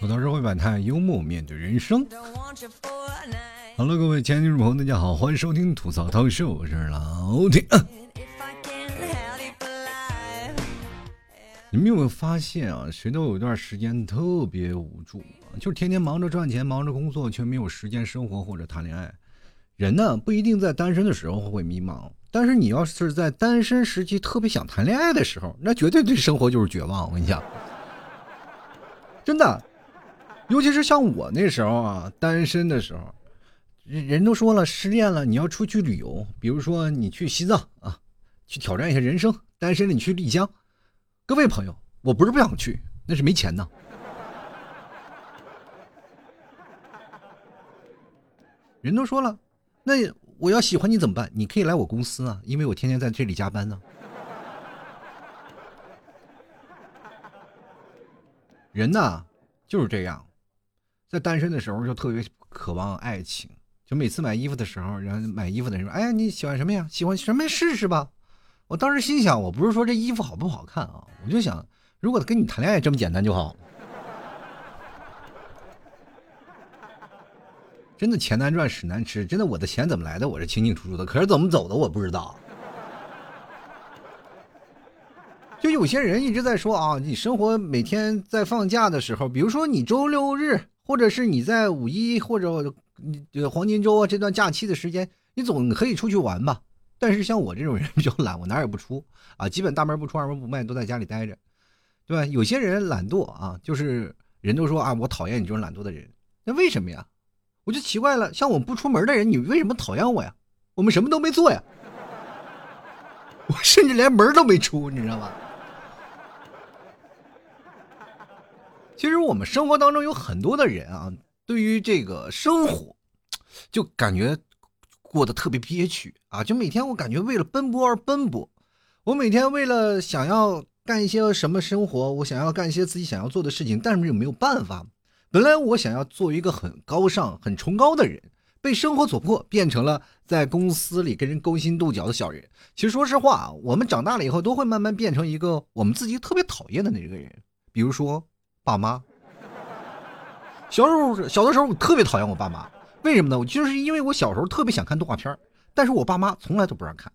吐槽社会百态，幽默面对人生。Hello，各位亲爱的听众朋友，大家好，欢迎收听吐槽涛秀，我是老铁。你们有没有发现啊？谁都有一段时间特别无助，就是天天忙着赚钱，忙着工作，却没有时间生活或者谈恋爱。人呢，不一定在单身的时候会迷茫，但是你要是在单身时期特别想谈恋爱的时候，那绝对对生活就是绝望。我跟你讲，真的。尤其是像我那时候啊，单身的时候，人人都说了，失恋了你要出去旅游，比如说你去西藏啊，去挑战一下人生。单身了你去丽江，各位朋友，我不是不想去，那是没钱呢。人都说了，那我要喜欢你怎么办？你可以来我公司啊，因为我天天在这里加班呢。人呐，就是这样。在单身的时候就特别渴望爱情，就每次买衣服的时候，然后买衣服的人说：“哎呀，你喜欢什么呀？喜欢什么试试吧。”我当时心想，我不是说这衣服好不好看啊，我就想，如果跟你谈恋爱这么简单就好。真的钱难赚，屎难吃。真的，我的钱怎么来的，我是清清楚楚的，可是怎么走的，我不知道。就有些人一直在说啊，你生活每天在放假的时候，比如说你周六日。或者是你在五一或者你黄金周啊这段假期的时间，你总可以出去玩吧。但是像我这种人比较懒，我哪也不出啊，基本大门不出二门不迈，都在家里待着，对吧？有些人懒惰啊，就是人都说啊，我讨厌你这种懒惰的人。那为什么呀？我就奇怪了，像我不出门的人，你为什么讨厌我呀？我们什么都没做呀，我甚至连门都没出，你知道吗？其实我们生活当中有很多的人啊，对于这个生活，就感觉过得特别憋屈啊！就每天我感觉为了奔波而奔波，我每天为了想要干一些什么生活，我想要干一些自己想要做的事情，但是又没有办法。本来我想要做一个很高尚、很崇高的人，被生活所迫，变成了在公司里跟人勾心斗角的小人。其实说实话，我们长大了以后都会慢慢变成一个我们自己特别讨厌的那个人，比如说。爸妈，小时候小的时候我特别讨厌我爸妈，为什么呢？我就是因为我小时候特别想看动画片但是我爸妈从来都不让看。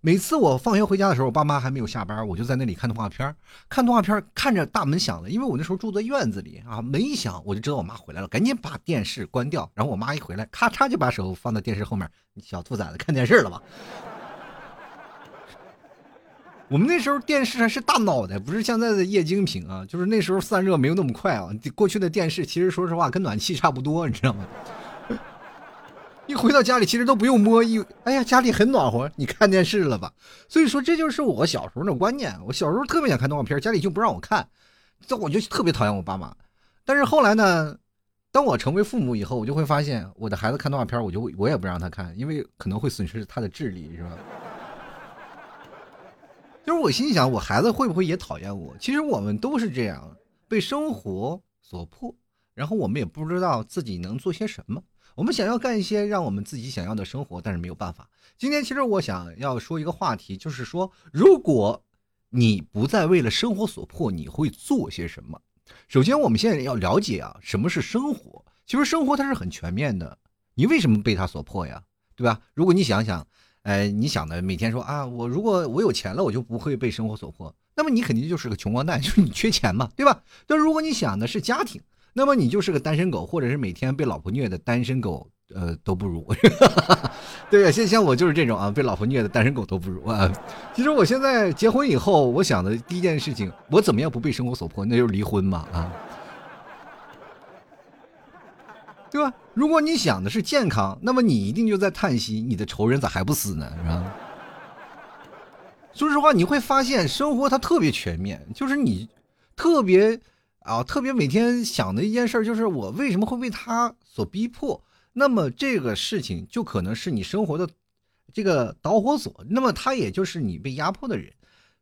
每次我放学回家的时候，我爸妈还没有下班，我就在那里看动画片看动画片看着大门响了，因为我那时候住在院子里啊，门一响我就知道我妈回来了，赶紧把电视关掉。然后我妈一回来，咔嚓就把手放在电视后面，小兔崽子看电视了吧？我们那时候电视还是大脑袋，不是现在的液晶屏啊。就是那时候散热没有那么快啊。过去的电视其实说实话跟暖气差不多，你知道吗？一回到家里其实都不用摸，一哎呀家里很暖和，你看电视了吧？所以说这就是我小时候的观念。我小时候特别想看动画片，家里就不让我看，这我就特别讨厌我爸妈。但是后来呢，当我成为父母以后，我就会发现我的孩子看动画片，我就我也不让他看，因为可能会损失他的智力，是吧？就是我心想，我孩子会不会也讨厌我？其实我们都是这样，被生活所迫，然后我们也不知道自己能做些什么。我们想要干一些让我们自己想要的生活，但是没有办法。今天其实我想要说一个话题，就是说，如果你不再为了生活所迫，你会做些什么？首先，我们现在要了解啊，什么是生活？其实生活它是很全面的，你为什么被它所迫呀？对吧？如果你想想。哎，你想的每天说啊，我如果我有钱了，我就不会被生活所迫。那么你肯定就是个穷光蛋，就是你缺钱嘛，对吧？但如果你想的是家庭，那么你就是个单身狗，或者是每天被老婆虐的单身狗，呃，都不如。对呀，像像我就是这种啊，被老婆虐的单身狗都不如啊。其实我现在结婚以后，我想的第一件事情，我怎么样不被生活所迫，那就是离婚嘛啊。对吧？如果你想的是健康，那么你一定就在叹息，你的仇人咋还不死呢？是吧？说实话，你会发现生活它特别全面，就是你特别啊，特别每天想的一件事就是我为什么会被他所逼迫？那么这个事情就可能是你生活的这个导火索，那么他也就是你被压迫的人。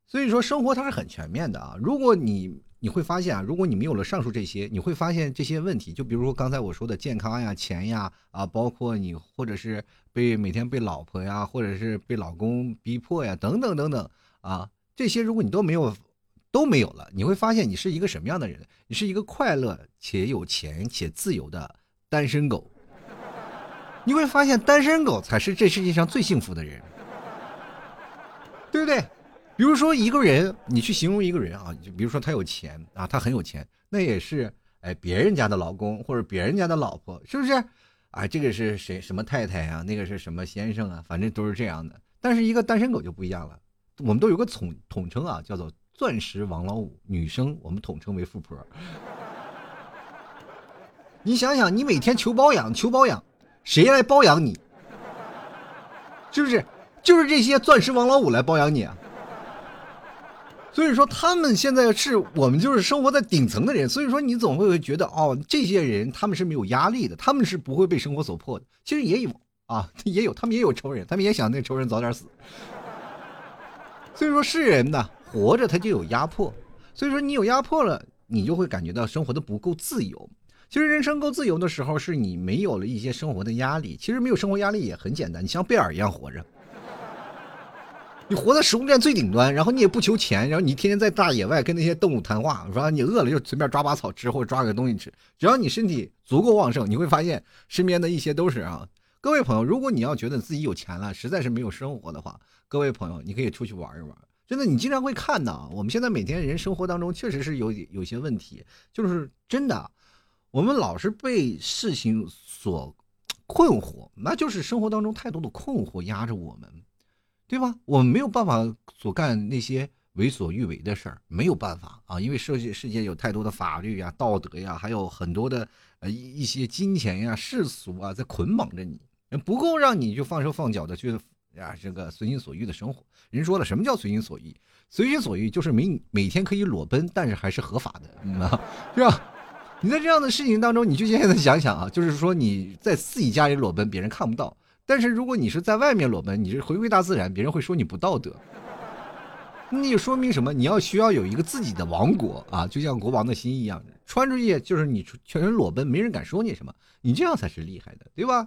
所以说，生活它是很全面的啊。如果你你会发现啊，如果你没有了上述这些，你会发现这些问题，就比如说刚才我说的健康呀、钱呀啊，包括你或者是被每天被老婆呀，或者是被老公逼迫呀，等等等等啊，这些如果你都没有都没有了，你会发现你是一个什么样的人？你是一个快乐且有钱且自由的单身狗。你会发现单身狗才是这世界上最幸福的人，对不对？比如说一个人，你去形容一个人啊，就比如说他有钱啊，他很有钱，那也是哎别人家的老公或者别人家的老婆，是不是？啊，这个是谁什么太太呀？那个是什么先生啊？反正都是这样的。但是一个单身狗就不一样了，我们都有个统统称啊，叫做钻石王老五，女生我们统称为富婆。你想想，你每天求包养，求包养，谁来包养你？是不是？就是这些钻石王老五来包养你啊？所以说，他们现在是我们就是生活在顶层的人，所以说你总会觉得哦，这些人他们是没有压力的，他们是不会被生活所迫的。其实也有啊，也有，他们也有仇人，他们也想那仇人早点死。所以说，是人呢，活着他就有压迫，所以说你有压迫了，你就会感觉到生活的不够自由。其实人生够自由的时候，是你没有了一些生活的压力。其实没有生活压力也很简单，你像贝尔一样活着。你活在食物链最顶端，然后你也不求钱，然后你天天在大野外跟那些动物谈话，说你饿了就随便抓把草吃，或者抓个东西吃，只要你身体足够旺盛，你会发现身边的一些都是啊。各位朋友，如果你要觉得自己有钱了，实在是没有生活的话，各位朋友，你可以出去玩一玩。真的，你经常会看到，我们现在每天人生活当中确实是有有些问题，就是真的，我们老是被事情所困惑，那就是生活当中太多的困惑压着我们。对吧？我们没有办法所干那些为所欲为的事儿，没有办法啊，因为世界世界有太多的法律呀、道德呀，还有很多的呃一一些金钱呀、世俗啊在捆绑着你，不够让你就放手放脚的去呀这个随心所欲的生活。人说了，什么叫随心所欲？随心所欲就是每每天可以裸奔，但是还是合法的，嗯啊 是吧？你在这样的事情当中，你就现在想想啊，就是说你在自己家里裸奔，别人看不到。但是如果你是在外面裸奔，你是回归大自然，别人会说你不道德。那就说明什么？你要需要有一个自己的王国啊，就像国王的心一样，穿出去就是你全身裸奔，没人敢说你什么，你这样才是厉害的，对吧？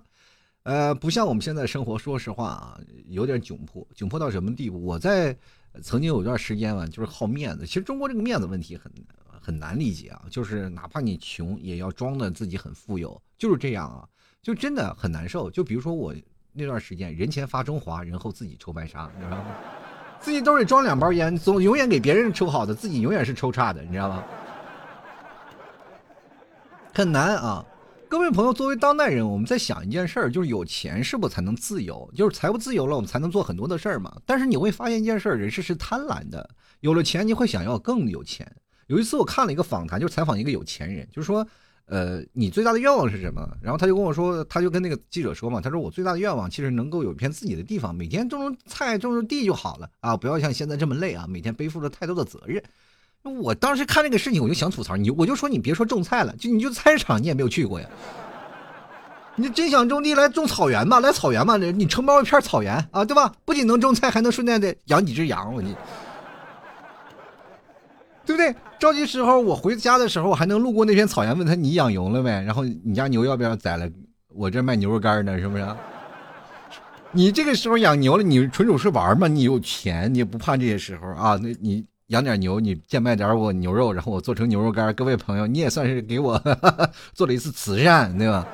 呃，不像我们现在生活，说实话啊，有点窘迫，窘迫到什么地步？我在曾经有段时间啊，就是好面子。其实中国这个面子问题很很难理解啊，就是哪怕你穷，也要装的自己很富有，就是这样啊。就真的很难受。就比如说我那段时间，人前发中华，人后自己抽白沙，你知道吗？自己兜里装两包烟，总永远给别人抽好的，自己永远是抽差的，你知道吗？很难啊！各位朋友，作为当代人，我们在想一件事儿，就是有钱是不才能自由？就是财务自由了，我们才能做很多的事儿嘛。但是你会发现一件事儿，人是是贪婪的。有了钱，你会想要更有钱。有一次我看了一个访谈，就采访一个有钱人，就是说。呃，你最大的愿望是什么？然后他就跟我说，他就跟那个记者说嘛，他说我最大的愿望其实能够有一片自己的地方，每天种种菜，种种地就好了啊，不要像现在这么累啊，每天背负着太多的责任。我当时看这个事情，我就想吐槽你，我就说你别说种菜了，就你就菜市场你也没有去过呀。你真想种地来种草原吧，来草原吧，你承包一片草原啊，对吧？不仅能种菜，还能顺便的养几只羊，我你。对不对？着急时候，我回家的时候，我还能路过那片草原，问他你养牛了没？然后你家牛要不要宰了？我这卖牛肉干呢，是不是？你这个时候养牛了，你纯属是玩嘛？你有钱，你也不怕这些时候啊？那你养点牛，你贱卖点我牛肉，然后我做成牛肉干。各位朋友，你也算是给我 做了一次慈善，对吧？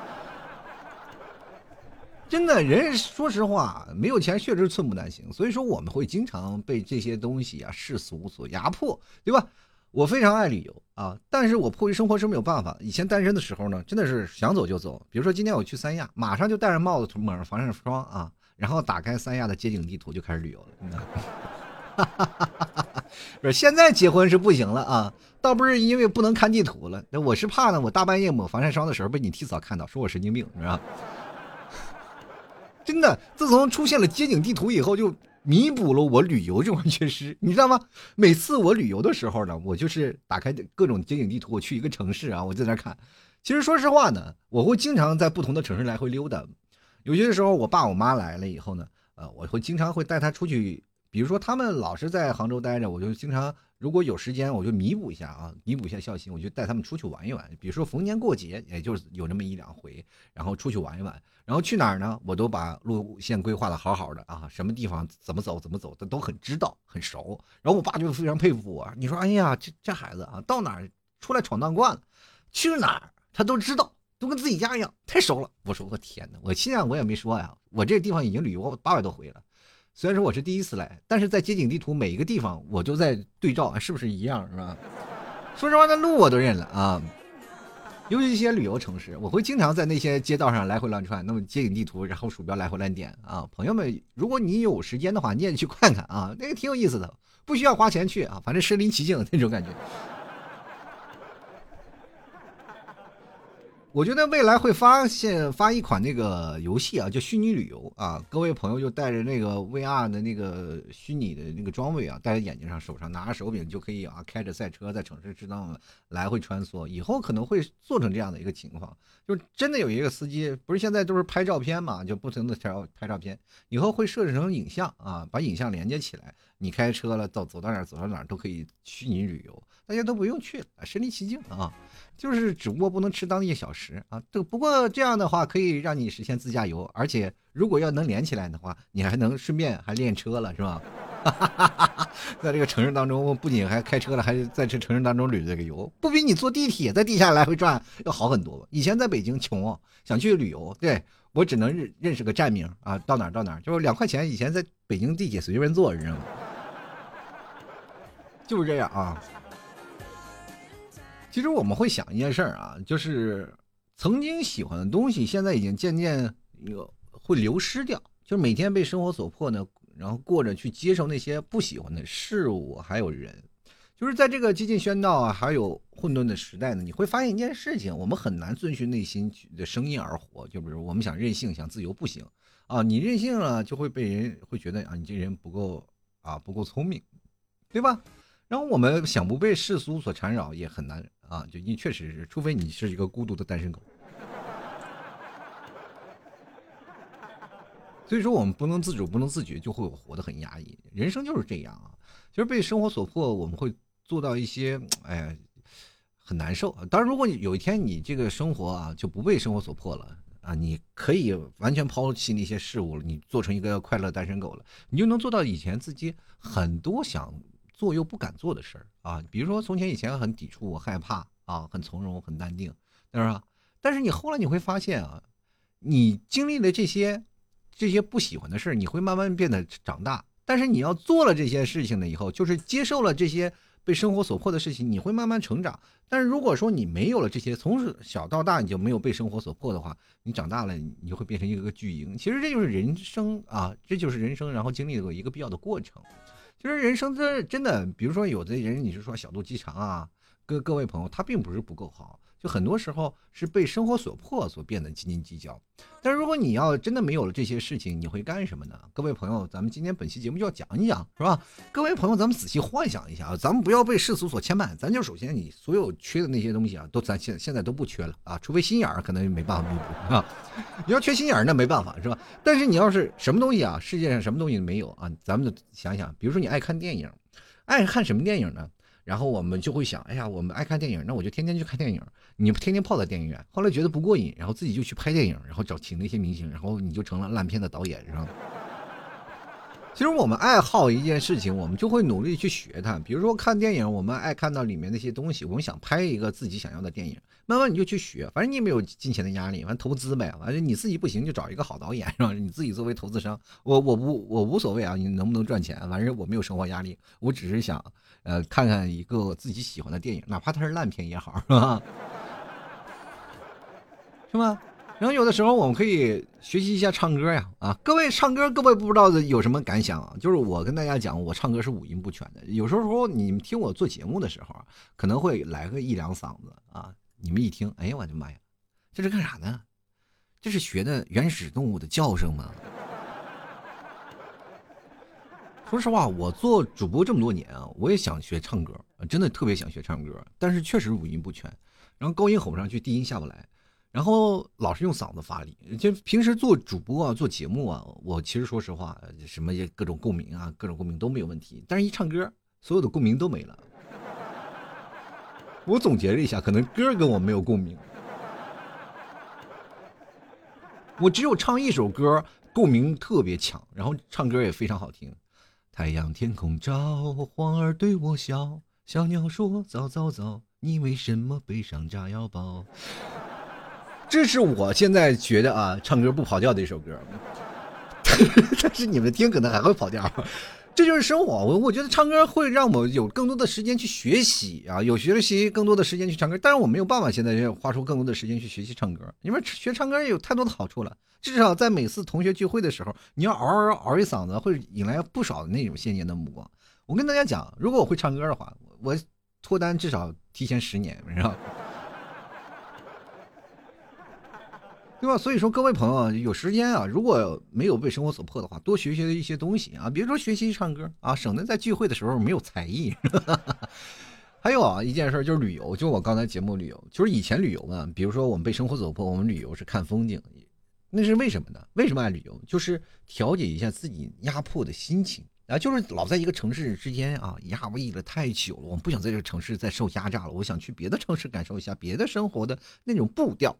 真的人，说实话，没有钱确实寸步难行。所以说，我们会经常被这些东西啊世俗所压迫，对吧？我非常爱旅游啊，但是我迫于生活是没有办法。以前单身的时候呢，真的是想走就走。比如说今天我去三亚，马上就戴上帽子，抹上防晒霜啊，然后打开三亚的街景地图就开始旅游了。不是现在结婚是不行了啊，倒不是因为不能看地图了，那我是怕呢，我大半夜抹防晒霜的时候被你提早看到，说我神经病，是吧？真的，自从出现了街景地图以后，就弥补了我旅游这块缺失，你知道吗？每次我旅游的时候呢，我就是打开各种街景地图，我去一个城市啊，我在那看。其实说实话呢，我会经常在不同的城市来回溜达。有些时候，我爸我妈来了以后呢，呃，我会经常会带他出去比如说他们老是在杭州待着，我就经常如果有时间，我就弥补一下啊，弥补一下孝心，我就带他们出去玩一玩。比如说逢年过节，也就是有那么一两回，然后出去玩一玩。然后去哪儿呢？我都把路线规划的好好的啊，什么地方怎么走怎么走的都很知道很熟。然后我爸就非常佩服我，你说哎呀，这这孩子啊，到哪儿出来闯荡惯了，去哪儿他都知道。都跟自己家一样，太熟了。我说我天哪，我现在我也没说呀。我这地方已经旅游八百多回了，虽然说我是第一次来，但是在街景地图每一个地方我就在对照，是不是一样，是吧？说实话，那路我都认了啊。尤其一些旅游城市，我会经常在那些街道上来回乱窜，那么街景地图，然后鼠标来回乱点啊。朋友们，如果你有时间的话，你也去看看啊，那个挺有意思的，不需要花钱去啊，反正身临其境的那种感觉。我觉得未来会发现发一款那个游戏啊，叫虚拟旅游啊。各位朋友就带着那个 VR 的那个虚拟的那个装备啊，戴在眼睛上、手上，拿着手柄就可以啊，开着赛车在城市之中来回穿梭。以后可能会做成这样的一个情况，就真的有一个司机，不是现在都是拍照片嘛，就不停的调拍照片。以后会设置成影像啊，把影像连接起来，你开车了，走走到哪儿走到哪儿都可以虚拟旅游，大家都不用去了，身临其境啊。就是只不过不能吃当地小食啊，这不过这样的话可以让你实现自驾游，而且如果要能连起来的话，你还能顺便还练车了，是吧？在这个城市当中，不仅还开车了，还在这城市当中旅这个游，不比你坐地铁在地下来回转要好很多。以前在北京穷，想去旅游，对我只能认认识个站名啊，到哪儿到哪儿，就是两块钱。以前在北京地铁随便坐，你知道吗？就是这样啊。其实我们会想一件事儿啊，就是曾经喜欢的东西，现在已经渐渐有会流失掉。就是每天被生活所迫呢，然后过着去接受那些不喜欢的事物，还有人。就是在这个激进喧闹啊，还有混沌的时代呢，你会发现一件事情：我们很难遵循内心的声音而活。就比如我们想任性、想自由，不行啊！你任性了，就会被人会觉得啊，你这人不够啊，不够聪明，对吧？然后我们想不被世俗所缠绕，也很难。啊，就你确实是，除非你是一个孤独的单身狗。所以说，我们不能自主，不能自觉，就会活得很压抑。人生就是这样啊，就是被生活所迫，我们会做到一些，哎呀，很难受。当然，如果你有一天你这个生活啊，就不被生活所迫了啊，你可以完全抛弃那些事物了，你做成一个快乐单身狗了，你就能做到以前自己很多想。做又不敢做的事儿啊，比如说从前以前很抵触、我害怕啊，很从容、很淡定，是吧？但是你后来你会发现啊，你经历了这些这些不喜欢的事儿，你会慢慢变得长大。但是你要做了这些事情了以后，就是接受了这些被生活所迫的事情，你会慢慢成长。但是如果说你没有了这些，从小到大你就没有被生活所迫的话，你长大了你就会变成一个个巨婴。其实这就是人生啊，这就是人生，然后经历了一个必要的过程。其实人生真真的，比如说有的人，你是说小肚鸡肠啊，各各位朋友，他并不是不够好。就很多时候是被生活所迫所变得斤斤计较，但是如果你要真的没有了这些事情，你会干什么呢？各位朋友，咱们今天本期节目就要讲一讲，是吧？各位朋友，咱们仔细幻想一下啊，咱们不要被世俗所牵绊，咱就首先你所有缺的那些东西啊，都咱现现在都不缺了啊，除非心眼儿可能没办法弥补啊。你要缺心眼儿那没办法是吧？但是你要是什么东西啊，世界上什么东西没有啊，咱们想想，比如说你爱看电影，爱看什么电影呢？然后我们就会想，哎呀，我们爱看电影，那我就天天去看电影。你天天泡在电影院，后来觉得不过瘾，然后自己就去拍电影，然后找请那些明星，然后你就成了烂片的导演，是吧？其实我们爱好一件事情，我们就会努力去学它。比如说看电影，我们爱看到里面那些东西，我们想拍一个自己想要的电影，慢慢你就去学。反正你也没有金钱的压力，反正投资呗。反正你自己不行就找一个好导演，是吧？你自己作为投资商，我我不我无所谓啊，你能不能赚钱？反正我没有生活压力，我只是想呃看看一个自己喜欢的电影，哪怕它是烂片也好，是吧？是吗？然后有的时候我们可以学习一下唱歌呀，啊，各位唱歌，各位不知道有什么感想啊？就是我跟大家讲，我唱歌是五音不全的。有时候你们听我做节目的时候，可能会来个一两嗓子啊，你们一听，哎呀，我的妈呀，这是干啥呢？这是学的原始动物的叫声吗？说实话，我做主播这么多年啊，我也想学唱歌，真的特别想学唱歌，但是确实五音不全，然后高音吼不上去，低音下不来。然后老是用嗓子发力。就平时做主播啊，做节目啊，我其实说实话，什么各种共鸣啊，各种共鸣都没有问题。但是一唱歌，所有的共鸣都没了。我总结了一下，可能歌跟我没有共鸣。我只有唱一首歌，共鸣特别强，然后唱歌也非常好听。太阳天空照，花儿对我笑，小鸟说早早早，你为什么背上炸药包？这是我现在觉得啊，唱歌不跑调的一首歌，但是你们听可能还会跑调。这就是生活，我我觉得唱歌会让我有更多的时间去学习啊，有学习更多的时间去唱歌，但是我没有办法现在要花出更多的时间去学习唱歌，因为学唱歌有太多的好处了，至少在每次同学聚会的时候，你要嗷嗷嗷一嗓子，会引来不少的那种羡艳的目光。我跟大家讲，如果我会唱歌的话，我脱单至少提前十年，你知道。对吧？所以说，各位朋友有时间啊，如果没有被生活所迫的话，多学学一些东西啊，比如说学习唱歌啊，省得在聚会的时候没有才艺。还有啊，一件事就是旅游，就我刚才节目旅游，就是以前旅游嘛，比如说我们被生活所迫，我们旅游是看风景，那是为什么呢？为什么爱旅游？就是调节一下自己压迫的心情啊，就是老在一个城市之间啊压抑了太久了，我不想在这个城市再受压榨了，我想去别的城市感受一下别的生活的那种步调。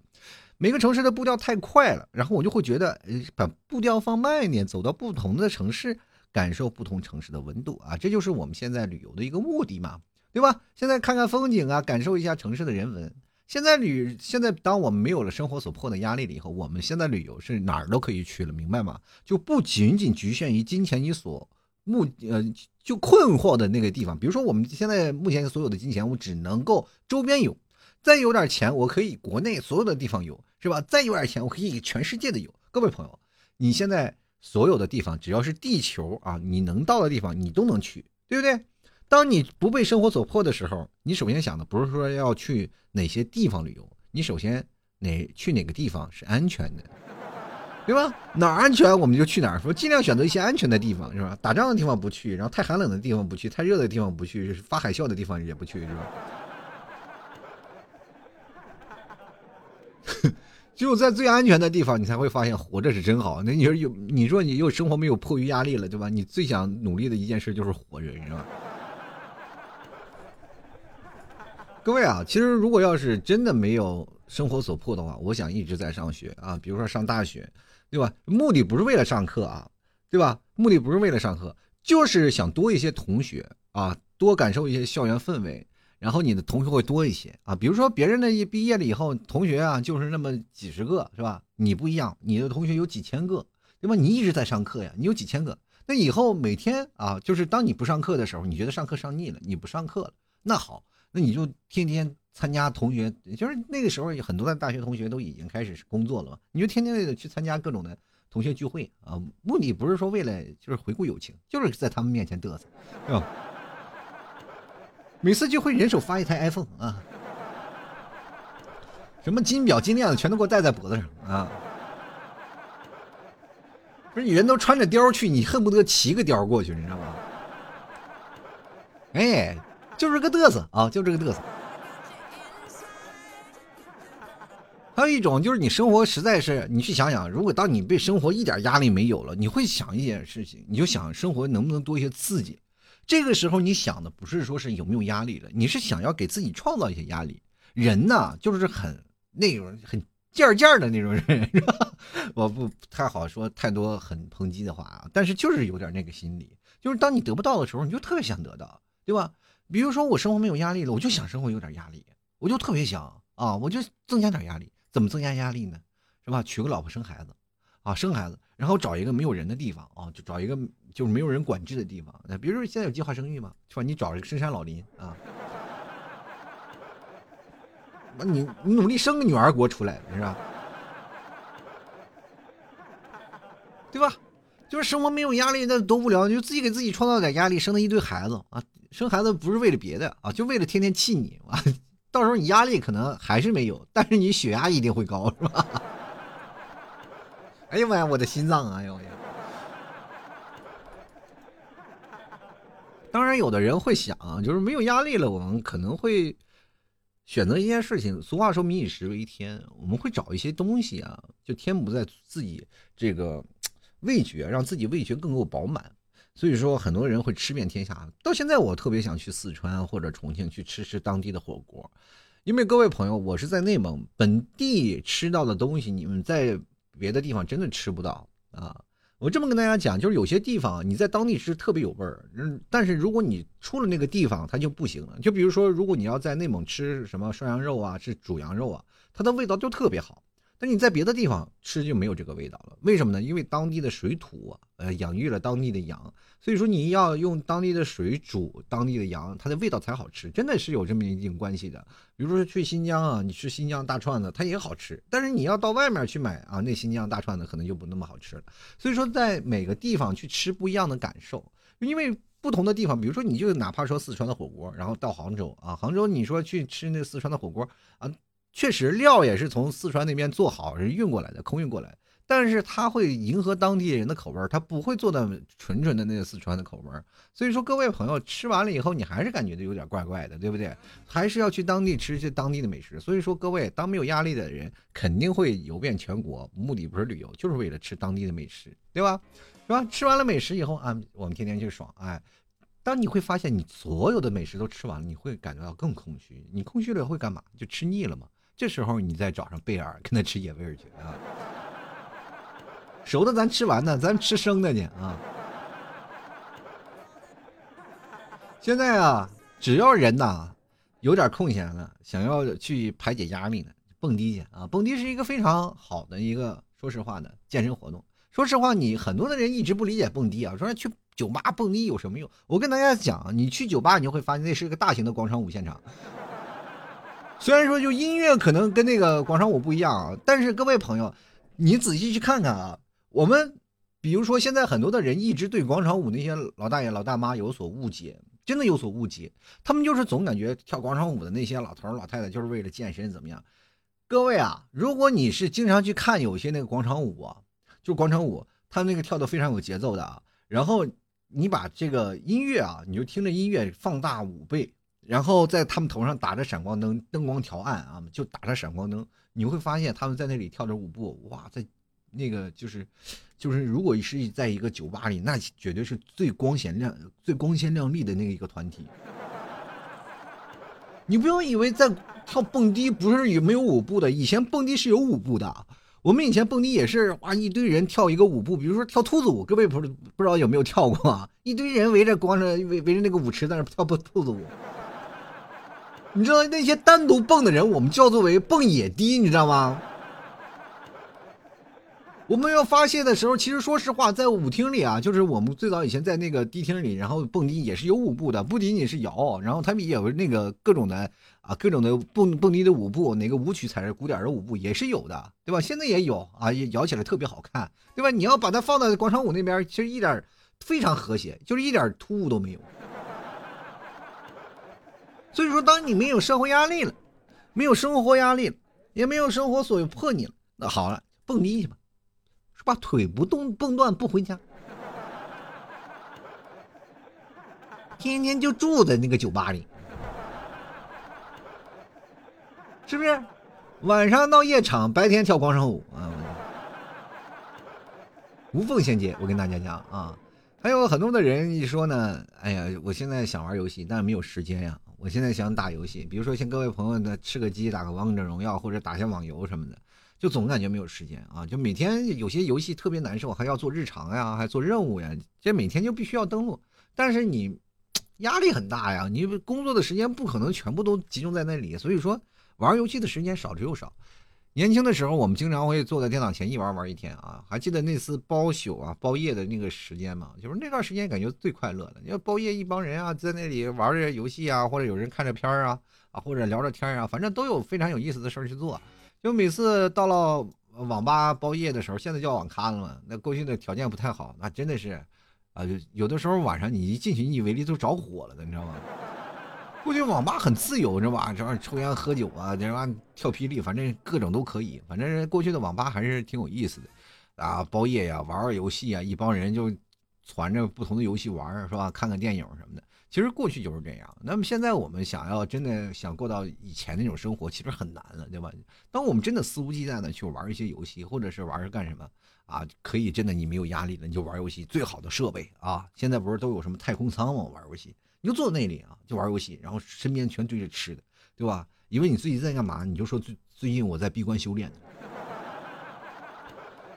每个城市的步调太快了，然后我就会觉得，呃，把步调放慢一点，走到不同的城市，感受不同城市的温度啊，这就是我们现在旅游的一个目的嘛，对吧？现在看看风景啊，感受一下城市的人文。现在旅，现在当我们没有了生活所迫的压力了以后，我们现在旅游是哪儿都可以去了，明白吗？就不仅仅局限于金钱你所目呃就困惑的那个地方，比如说我们现在目前所有的金钱，我只能够周边有。再有点钱，我可以国内所有的地方游，是吧？再有点钱，我可以全世界的游。各位朋友，你现在所有的地方，只要是地球啊，你能到的地方，你都能去，对不对？当你不被生活所迫的时候，你首先想的不是说要去哪些地方旅游，你首先哪去哪个地方是安全的，对吧？哪儿安全我们就去哪儿，说尽量选择一些安全的地方，是吧？打仗的地方不去，然后太寒冷的地方不去，太热的地方不去，发海啸的地方也不去，是吧？只有在最安全的地方，你才会发现活着是真好。那你说有，你说你又生活没有迫于压力了，对吧？你最想努力的一件事就是活着，是吧？各位啊，其实如果要是真的没有生活所迫的话，我想一直在上学啊，比如说上大学，对吧？目的不是为了上课啊，对吧？目的不是为了上课，就是想多一些同学啊，多感受一些校园氛围。然后你的同学会多一些啊，比如说别人的一毕业了以后，同学啊就是那么几十个，是吧？你不一样，你的同学有几千个，对吧？你一直在上课呀，你有几千个。那以后每天啊，就是当你不上课的时候，你觉得上课上腻了，你不上课了，那好，那你就天天参加同学，就是那个时候很多的大学同学都已经开始工作了嘛，你就天天的去参加各种的同学聚会啊，目的不是说为了就是回顾友情，就是在他们面前嘚瑟，是吧？每次聚会人手发一台 iPhone 啊，什么金表金链子全都给我戴在脖子上啊！不是你人都穿着貂去，你恨不得骑个貂过去，你知道吗？哎，就是个嘚瑟啊，就这个嘚瑟。还有一种就是你生活实在是，你去想想，如果当你被生活一点压力没有了，你会想一件事情，你就想生活能不能多一些刺激。这个时候你想的不是说是有没有压力了，你是想要给自己创造一些压力。人呢，就是很那种很贱贱的那种人，是吧？我不太好说太多很抨击的话啊，但是就是有点那个心理，就是当你得不到的时候，你就特别想得到，对吧？比如说我生活没有压力了，我就想生活有点压力，我就特别想啊，我就增加点压力。怎么增加压力呢？是吧？娶个老婆生孩子，啊，生孩子。然后找一个没有人的地方啊，就找一个就是没有人管制的地方。那比如说现在有计划生育嘛，是吧？你找一个深山老林啊，那你你努力生个女儿国出来，是吧？对吧？就是生活没有压力，那多无聊！你就自己给自己创造点压力，生了一堆孩子啊！生孩子不是为了别的啊，就为了天天气你啊！到时候你压力可能还是没有，但是你血压一定会高，是吧？哎呀妈呀，我的心脏啊！哎呦呀！当然，有的人会想，就是没有压力了，我们可能会选择一件事情，俗话说“民以食为天”，我们会找一些东西啊，就填补在自己这个 味觉，让自己味觉更够饱满。所以说，很多人会吃遍天下。到现在，我特别想去四川或者重庆去吃吃当地的火锅，因为各位朋友，我是在内蒙本地吃到的东西，你们在别的地方真的吃不到啊。我这么跟大家讲，就是有些地方你在当地吃特别有味儿，嗯，但是如果你出了那个地方，它就不行了。就比如说，如果你要在内蒙吃什么涮羊肉啊，吃煮羊肉啊，它的味道就特别好。但你在别的地方吃就没有这个味道了，为什么呢？因为当地的水土，呃，养育了当地的羊，所以说你要用当地的水煮当地的羊，它的味道才好吃，真的是有这么一定关系的。比如说去新疆啊，你吃新疆大串子，它也好吃，但是你要到外面去买啊，那新疆大串子可能就不那么好吃了。所以说，在每个地方去吃不一样的感受，因为不同的地方，比如说你就哪怕说四川的火锅，然后到杭州啊，杭州你说去吃那四川的火锅啊。确实，料也是从四川那边做好，是运过来的，空运过来。但是它会迎合当地人的口味它不会做的纯纯的那个四川的口味所以说，各位朋友吃完了以后，你还是感觉有点怪怪的，对不对？还是要去当地吃些当地的美食。所以说，各位当没有压力的人，肯定会游遍全国，目的不是旅游，就是为了吃当地的美食，对吧？是吧？吃完了美食以后啊，我们天天去爽。哎，当你会发现你所有的美食都吃完了，你会感觉到更空虚。你空虚了会干嘛？就吃腻了嘛。这时候你再找上贝尔跟他吃野味去啊，熟的咱吃完呢，咱吃生的去啊。现在啊，只要人呐有点空闲了，想要去排解压力呢，蹦迪去啊！蹦迪是一个非常好的一个，说实话的健身活动。说实话，你很多的人一直不理解蹦迪啊，说去酒吧蹦迪有什么用？我跟大家讲，你去酒吧，你就会发现那是一个大型的广场舞现场。虽然说就音乐可能跟那个广场舞不一样啊，但是各位朋友，你仔细去看看啊，我们比如说现在很多的人一直对广场舞那些老大爷老大妈有所误解，真的有所误解，他们就是总感觉跳广场舞的那些老头老太太就是为了健身怎么样？各位啊，如果你是经常去看有些那个广场舞啊，就广场舞，他那个跳的非常有节奏的啊，然后你把这个音乐啊，你就听着音乐放大五倍。然后在他们头上打着闪光灯，灯光调暗啊，就打着闪光灯，你会发现他们在那里跳着舞步，哇，在那个就是，就是如果是在一个酒吧里，那绝对是最光鲜亮、最光鲜亮丽的那一个团体。你不要以为在跳蹦迪不是有没有舞步的，以前蹦迪是有舞步的。我们以前蹦迪也是哇，一堆人跳一个舞步，比如说跳兔子舞，各位不是不知道有没有跳过啊？一堆人围着光着围围着那个舞池在那跳步兔子舞。你知道那些单独蹦的人，我们叫做为蹦野迪，你知道吗？我们要发泄的时候，其实说实话，在舞厅里啊，就是我们最早以前在那个迪厅里，然后蹦迪也是有舞步的，不仅仅是摇，然后他们也有那个各种的啊，各种的蹦蹦迪的舞步，哪个舞曲踩着鼓点的舞步也是有的，对吧？现在也有啊，也摇起来特别好看，对吧？你要把它放到广场舞那边，其实一点非常和谐，就是一点突兀都没有。所以说，当你没有社会压力了，没有生活压力了，也没有生活所迫你了，那好了，蹦迪去吧，是吧？腿不动蹦断不回家，天天就住在那个酒吧里，是不是？晚上闹夜场，白天跳广场舞啊，无缝衔接。我跟大家讲啊，还有很多的人一说呢，哎呀，我现在想玩游戏，但是没有时间呀。我现在想打游戏，比如说像各位朋友的，吃个鸡，打个王者荣耀，或者打下网游什么的，就总感觉没有时间啊！就每天有些游戏特别难受，还要做日常呀，还做任务呀，这每天就必须要登录。但是你压力很大呀，你工作的时间不可能全部都集中在那里，所以说玩游戏的时间少之又少。年轻的时候，我们经常会坐在电脑前一玩玩一天啊！还记得那次包宿啊、包夜的那个时间吗？就是那段时间感觉最快乐的。你要包夜，一帮人啊，在那里玩着游戏啊，或者有人看着片儿啊，啊，或者聊着天啊，反正都有非常有意思的事儿去做。就每次到了网吧包夜的时候，现在叫网咖了嘛，那过去的条件不太好，那真的是，啊，就有的时候晚上你一进去，你以为里都着火了的，你知道吗？过去网吧很自由，是吧？这玩意抽烟喝酒啊，这玩意跳霹雳，反正各种都可以。反正过去的网吧还是挺有意思的，啊，包夜呀，玩玩游戏啊，一帮人就攒着不同的游戏玩，是吧？看看电影什么的。其实过去就是这样。那么现在我们想要真的想过到以前那种生活，其实很难了，对吧？当我们真的肆无忌惮的去玩一些游戏，或者是玩干什么啊，可以真的你没有压力了，你就玩游戏，最好的设备啊，现在不是都有什么太空舱吗？玩游戏，你就坐那里啊，就玩游戏，然后身边全堆着吃的，对吧？以为你最近在干嘛？你就说最最近我在闭关修炼，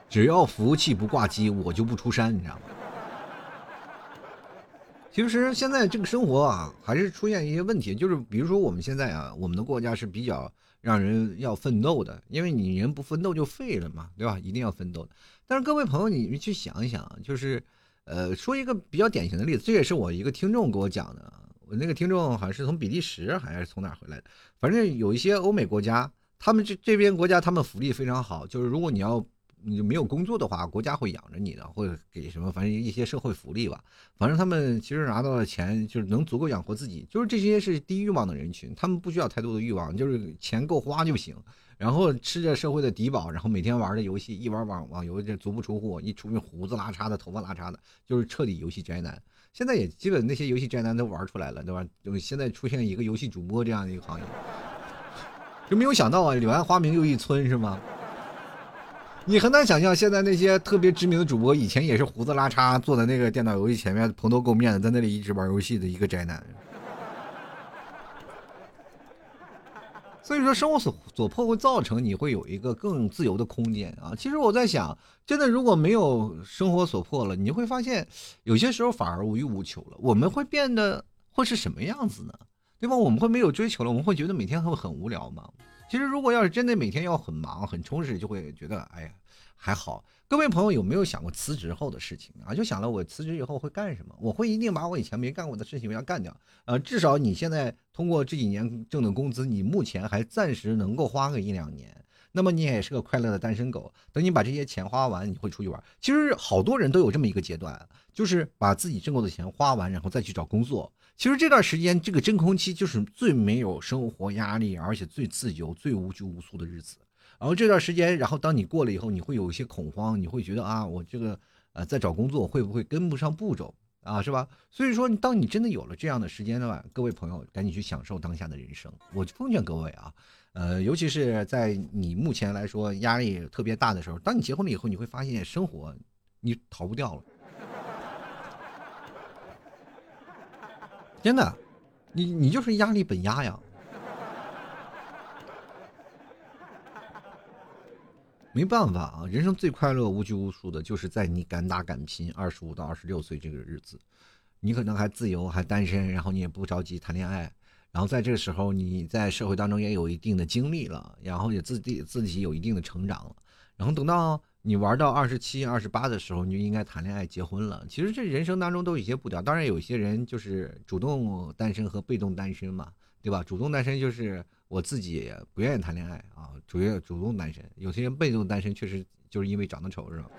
只要服务器不挂机，我就不出山，你知道吗？其实现在这个生活啊，还是出现一些问题，就是比如说我们现在啊，我们的国家是比较让人要奋斗的，因为你人不奋斗就废了嘛，对吧？一定要奋斗的。但是各位朋友，你们去想一想，就是，呃，说一个比较典型的例子，这也是我一个听众给我讲的，我那个听众好像是从比利时还是从哪回来的，反正有一些欧美国家，他们这这边国家他们福利非常好，就是如果你要。你没有工作的话，国家会养着你的，会给什么？反正一些社会福利吧。反正他们其实拿到的钱就是能足够养活自己，就是这些是低欲望的人群，他们不需要太多的欲望，就是钱够花就行。然后吃着社会的低保，然后每天玩的游戏，一玩网网游就足不出户，一出去胡子拉碴的，头发拉碴的，就是彻底游戏宅男。现在也基本那些游戏宅男都玩出来了，对吧？就现在出现一个游戏主播这样的一个行业，就没有想到啊，柳暗花明又一村是吗？你很难想象，现在那些特别知名的主播，以前也是胡子拉碴，坐在那个电脑游戏前面蓬头垢面的，在那里一直玩游戏的一个宅男。所以说，生活所所迫会造成你会有一个更自由的空间啊。其实我在想，真的如果没有生活所迫了，你会发现有些时候反而无欲无求了。我们会变得会是什么样子呢？对吧？我们会没有追求了，我们会觉得每天会很无聊吗？其实，如果要是真的每天要很忙、很充实，就会觉得，哎呀，还好。各位朋友有没有想过辞职后的事情啊？就想了我辞职以后会干什么？我会一定把我以前没干过的事情要干掉。呃，至少你现在通过这几年挣的工资，你目前还暂时能够花个一两年。那么你也是个快乐的单身狗。等你把这些钱花完，你会出去玩。其实好多人都有这么一个阶段，就是把自己挣够的钱花完，然后再去找工作。其实这段时间，这个真空期就是最没有生活压力，而且最自由、最无拘无束的日子。然后这段时间，然后当你过了以后，你会有一些恐慌，你会觉得啊，我这个呃在找工作会不会跟不上步骤啊，是吧？所以说，当你真的有了这样的时间的话，各位朋友赶紧去享受当下的人生。我奉劝各位啊。呃，尤其是在你目前来说压力特别大的时候，当你结婚了以后，你会发现生活你逃不掉了，真的，你你就是压力本压呀，没办法啊，人生最快乐无拘无束的就是在你敢打敢拼二十五到二十六岁这个日子，你可能还自由还单身，然后你也不着急谈恋爱。然后在这个时候，你在社会当中也有一定的经历了，然后也自己自己有一定的成长了。然后等到你玩到二十七、二十八的时候，你就应该谈恋爱、结婚了。其实这人生当中都有一些步调。当然，有些人就是主动单身和被动单身嘛，对吧？主动单身就是我自己不愿意谈恋爱啊，主要主动单身。有些人被动单身确实就是因为长得丑，是吧？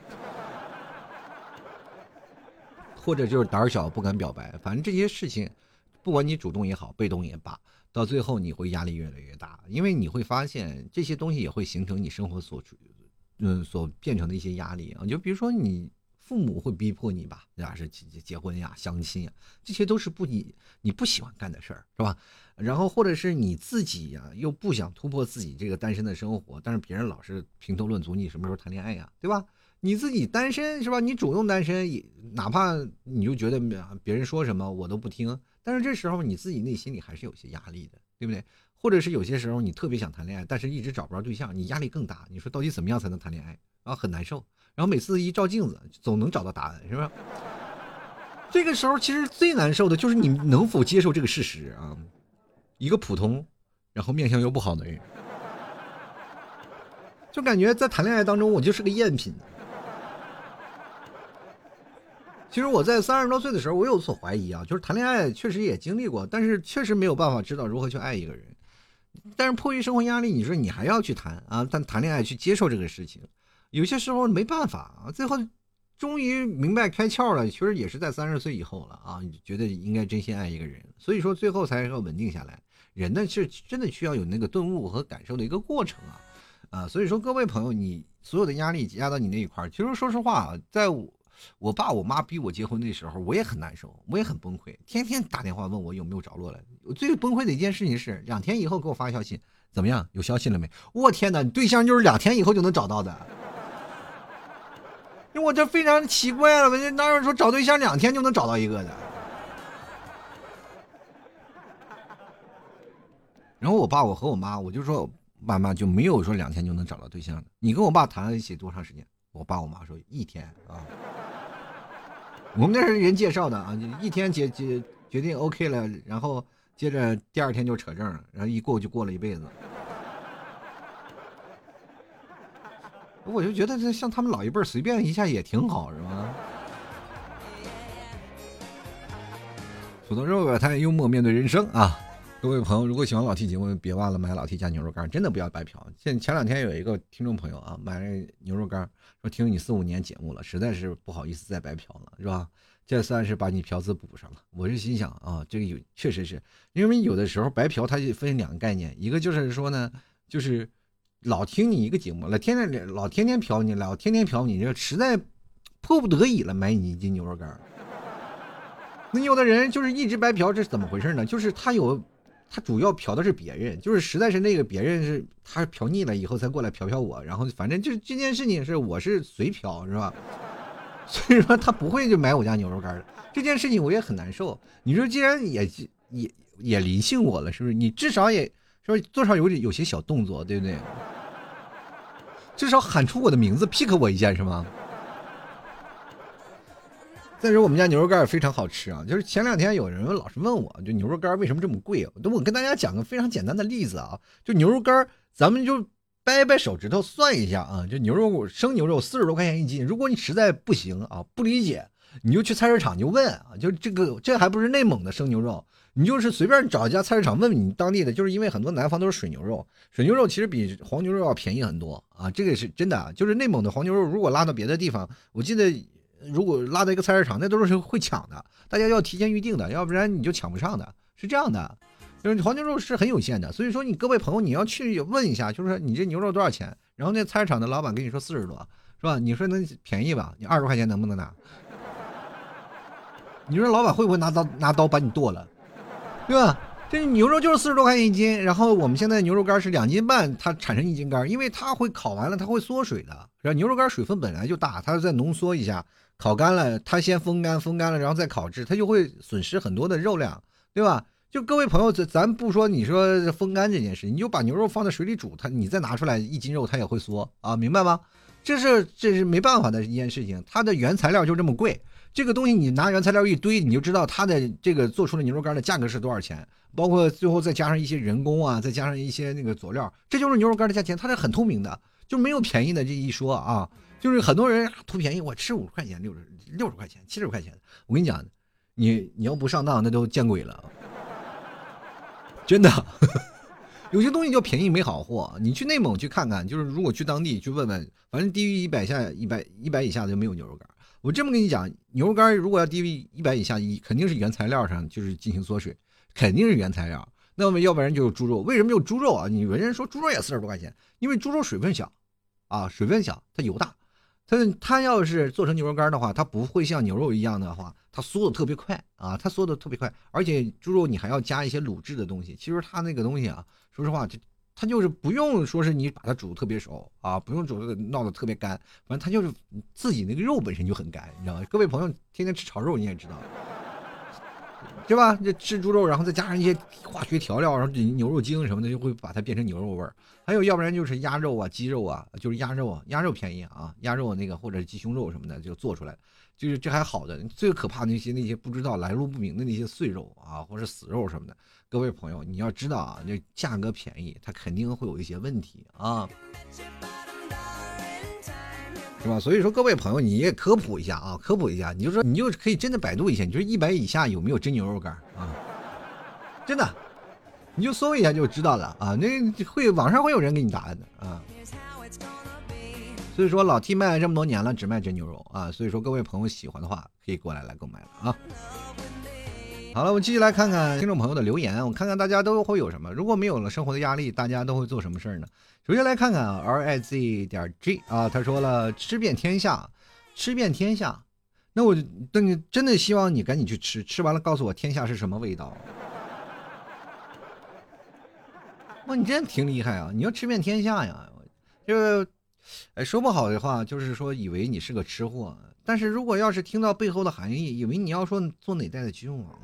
或者就是胆小不敢表白。反正这些事情。不管你主动也好，被动也罢，到最后你会压力越来越大，因为你会发现这些东西也会形成你生活所处，嗯，所变成的一些压力啊。就比如说你父母会逼迫你吧，对吧？是结结婚呀、相亲呀，这些都是不你你不喜欢干的事儿，是吧？然后或者是你自己呀，又不想突破自己这个单身的生活，但是别人老是评头论足，你什么时候谈恋爱呀，对吧？你自己单身是吧？你主动单身，也哪怕你就觉得别人说什么我都不听。但是这时候你自己内心里还是有些压力的，对不对？或者是有些时候你特别想谈恋爱，但是一直找不着对象，你压力更大。你说到底怎么样才能谈恋爱？然后很难受，然后每次一照镜子，总能找到答案，是吧？这个时候其实最难受的就是你能否接受这个事实啊？一个普通，然后面相又不好的人，就感觉在谈恋爱当中我就是个赝品。其实我在三十多岁的时候，我有所怀疑啊，就是谈恋爱确实也经历过，但是确实没有办法知道如何去爱一个人。但是迫于生活压力，你说你还要去谈啊？但谈恋爱去接受这个事情，有些时候没办法啊。最后终于明白开窍了，其实也是在三十岁以后了啊，觉得应该真心爱一个人，所以说最后才要稳定下来。人呢是真的需要有那个顿悟和感受的一个过程啊啊，所以说各位朋友，你所有的压力压到你那一块，其实说实话，在我。我爸我妈逼我结婚那时候，我也很难受，我也很崩溃，天天打电话问我有没有着落了。我最崩溃的一件事情是，两天以后给我发消息，怎么样？有消息了没？我天哪，对象就是两天以后就能找到的。我这非常奇怪了，我哪有说找对象两天就能找到一个的？然后我爸我和我妈，我就说爸妈就没有说两天就能找到对象的。你跟我爸谈了一起多长时间？我爸我妈说一天啊。我们那是人介绍的啊，一天决决决定 OK 了，然后接着第二天就扯证，然后一过就过了一辈子。我就觉得这像他们老一辈随便一下也挺好，是吧？土豆肉吧，他幽默面对人生啊！各位朋友，如果喜欢老 T 节目，别忘了买老 T 家牛肉干，真的不要白嫖。现前两天有一个听众朋友啊，买了牛肉干，说听你四五年节目了，实在是不好意思再白嫖了，是吧？这算是把你嫖资补上了。我是心想啊，这个有确实是因为有的时候白嫖，它就分两个概念，一个就是说呢，就是。老听你一个节目，老天天老天天嫖你，老天天嫖你，这实在迫不得已了，买你一斤牛肉干。那有的人就是一直白嫖，这是怎么回事呢？就是他有，他主要嫖的是别人，就是实在是那个别人是他嫖腻了以后才过来嫖嫖我，然后反正就这件事情是我是随嫖是吧？所以说他不会就买我家牛肉干的。这件事情我也很难受。你说既然也也也临幸我了，是不是？你至少也。说多少有有些小动作，对不对？至少喊出我的名字，pick 我一下是吗？再说我们家牛肉干也非常好吃啊，就是前两天有人老是问我，就牛肉干为什么这么贵？我我跟大家讲个非常简单的例子啊，就牛肉干，咱们就掰掰手指头算一下啊，就牛肉生牛肉四十多块钱一斤，如果你实在不行啊，不理解，你就去菜市场就问啊，就这个这还不是内蒙的生牛肉。你就是随便找一家菜市场问问你当地的，就是因为很多南方都是水牛肉，水牛肉其实比黄牛肉要便宜很多啊，这个是真的。就是内蒙的黄牛肉，如果拉到别的地方，我记得如果拉到一个菜市场，那都是会抢的，大家要提前预定的，要不然你就抢不上的，是这样的。就是黄牛肉是很有限的，所以说你各位朋友你要去问一下，就是说你这牛肉多少钱，然后那菜市场的老板跟你说四十多，是吧？你说能便宜吧？你二十块钱能不能拿？你说老板会不会拿刀拿刀把你剁了？对吧？这牛肉就是四十多块钱一斤，然后我们现在牛肉干是两斤半，它产生一斤干，因为它会烤完了，它会缩水的。然后牛肉干水分本来就大，它再浓缩一下，烤干了，它先风干，风干了，然后再烤制，它就会损失很多的肉量，对吧？就各位朋友，咱咱不说你说风干这件事，你就把牛肉放在水里煮，它你再拿出来一斤肉，它也会缩啊，明白吗？这是这是没办法的一件事情，它的原材料就这么贵。这个东西你拿原材料一堆，你就知道它的这个做出的牛肉干的价格是多少钱，包括最后再加上一些人工啊，再加上一些那个佐料，这就是牛肉干的价钱，它是很透明的，就没有便宜的这一说啊。就是很多人图便宜，我吃五十块钱、六十六十块钱、七十块钱，我跟你讲，你你要不上当，那都见鬼了，真的。有些东西叫便宜没好货，你去内蒙去看看，就是如果去当地去问问，反正低于一百下一百一百以下的就没有牛肉干。我这么跟你讲，牛肉干如果要低于一百以下，一肯定是原材料上就是进行缩水，肯定是原材料。那么要不然就是猪肉，为什么有猪肉啊？你有人说猪肉也四十多块钱，因为猪肉水分小，啊，水分小，它油大，它它要是做成牛肉干的话，它不会像牛肉一样的话，它缩的特别快啊，它缩的特别快，而且猪肉你还要加一些卤制的东西，其实它那个东西啊，说实话就。它就是不用说是你把它煮特别熟啊，不用煮的闹得特别干，反正它就是自己那个肉本身就很干，你知道吗？各位朋友天天吃炒肉你也知道，对吧？这吃猪肉，然后再加上一些化学调料，然后牛肉精什么的，就会把它变成牛肉味儿。还有要不然就是鸭肉啊、鸡肉啊，就是鸭肉啊，鸭肉便宜啊，鸭肉那个或者鸡胸肉什么的就做出来，就是这还好的。最可怕那些那些不知道来路不明的那些碎肉啊，或者死肉什么的。各位朋友，你要知道啊，这价格便宜，它肯定会有一些问题啊，是吧？所以说，各位朋友，你也科普一下啊，科普一下，你就说，你就可以真的百度一下，你说一百以下有没有真牛肉干啊？真的，你就搜一下就知道了啊，那会网上会有人给你答案的啊。所以说，老 T 卖了这么多年了，只卖真牛肉啊。所以说，各位朋友喜欢的话，可以过来来购买了啊。好了，我们继续来看看听众朋友的留言，我看看大家都会有什么。如果没有了生活的压力，大家都会做什么事儿呢？首先来看看 R I Z 点 G 啊，他说了吃遍天下，吃遍天下，那我等你真的希望你赶紧去吃，吃完了告诉我天下是什么味道。哇，你真挺厉害啊！你要吃遍天下呀，就，哎，说不好的话，就是说以为你是个吃货，但是如果要是听到背后的含义，以为你要说做哪代的君王。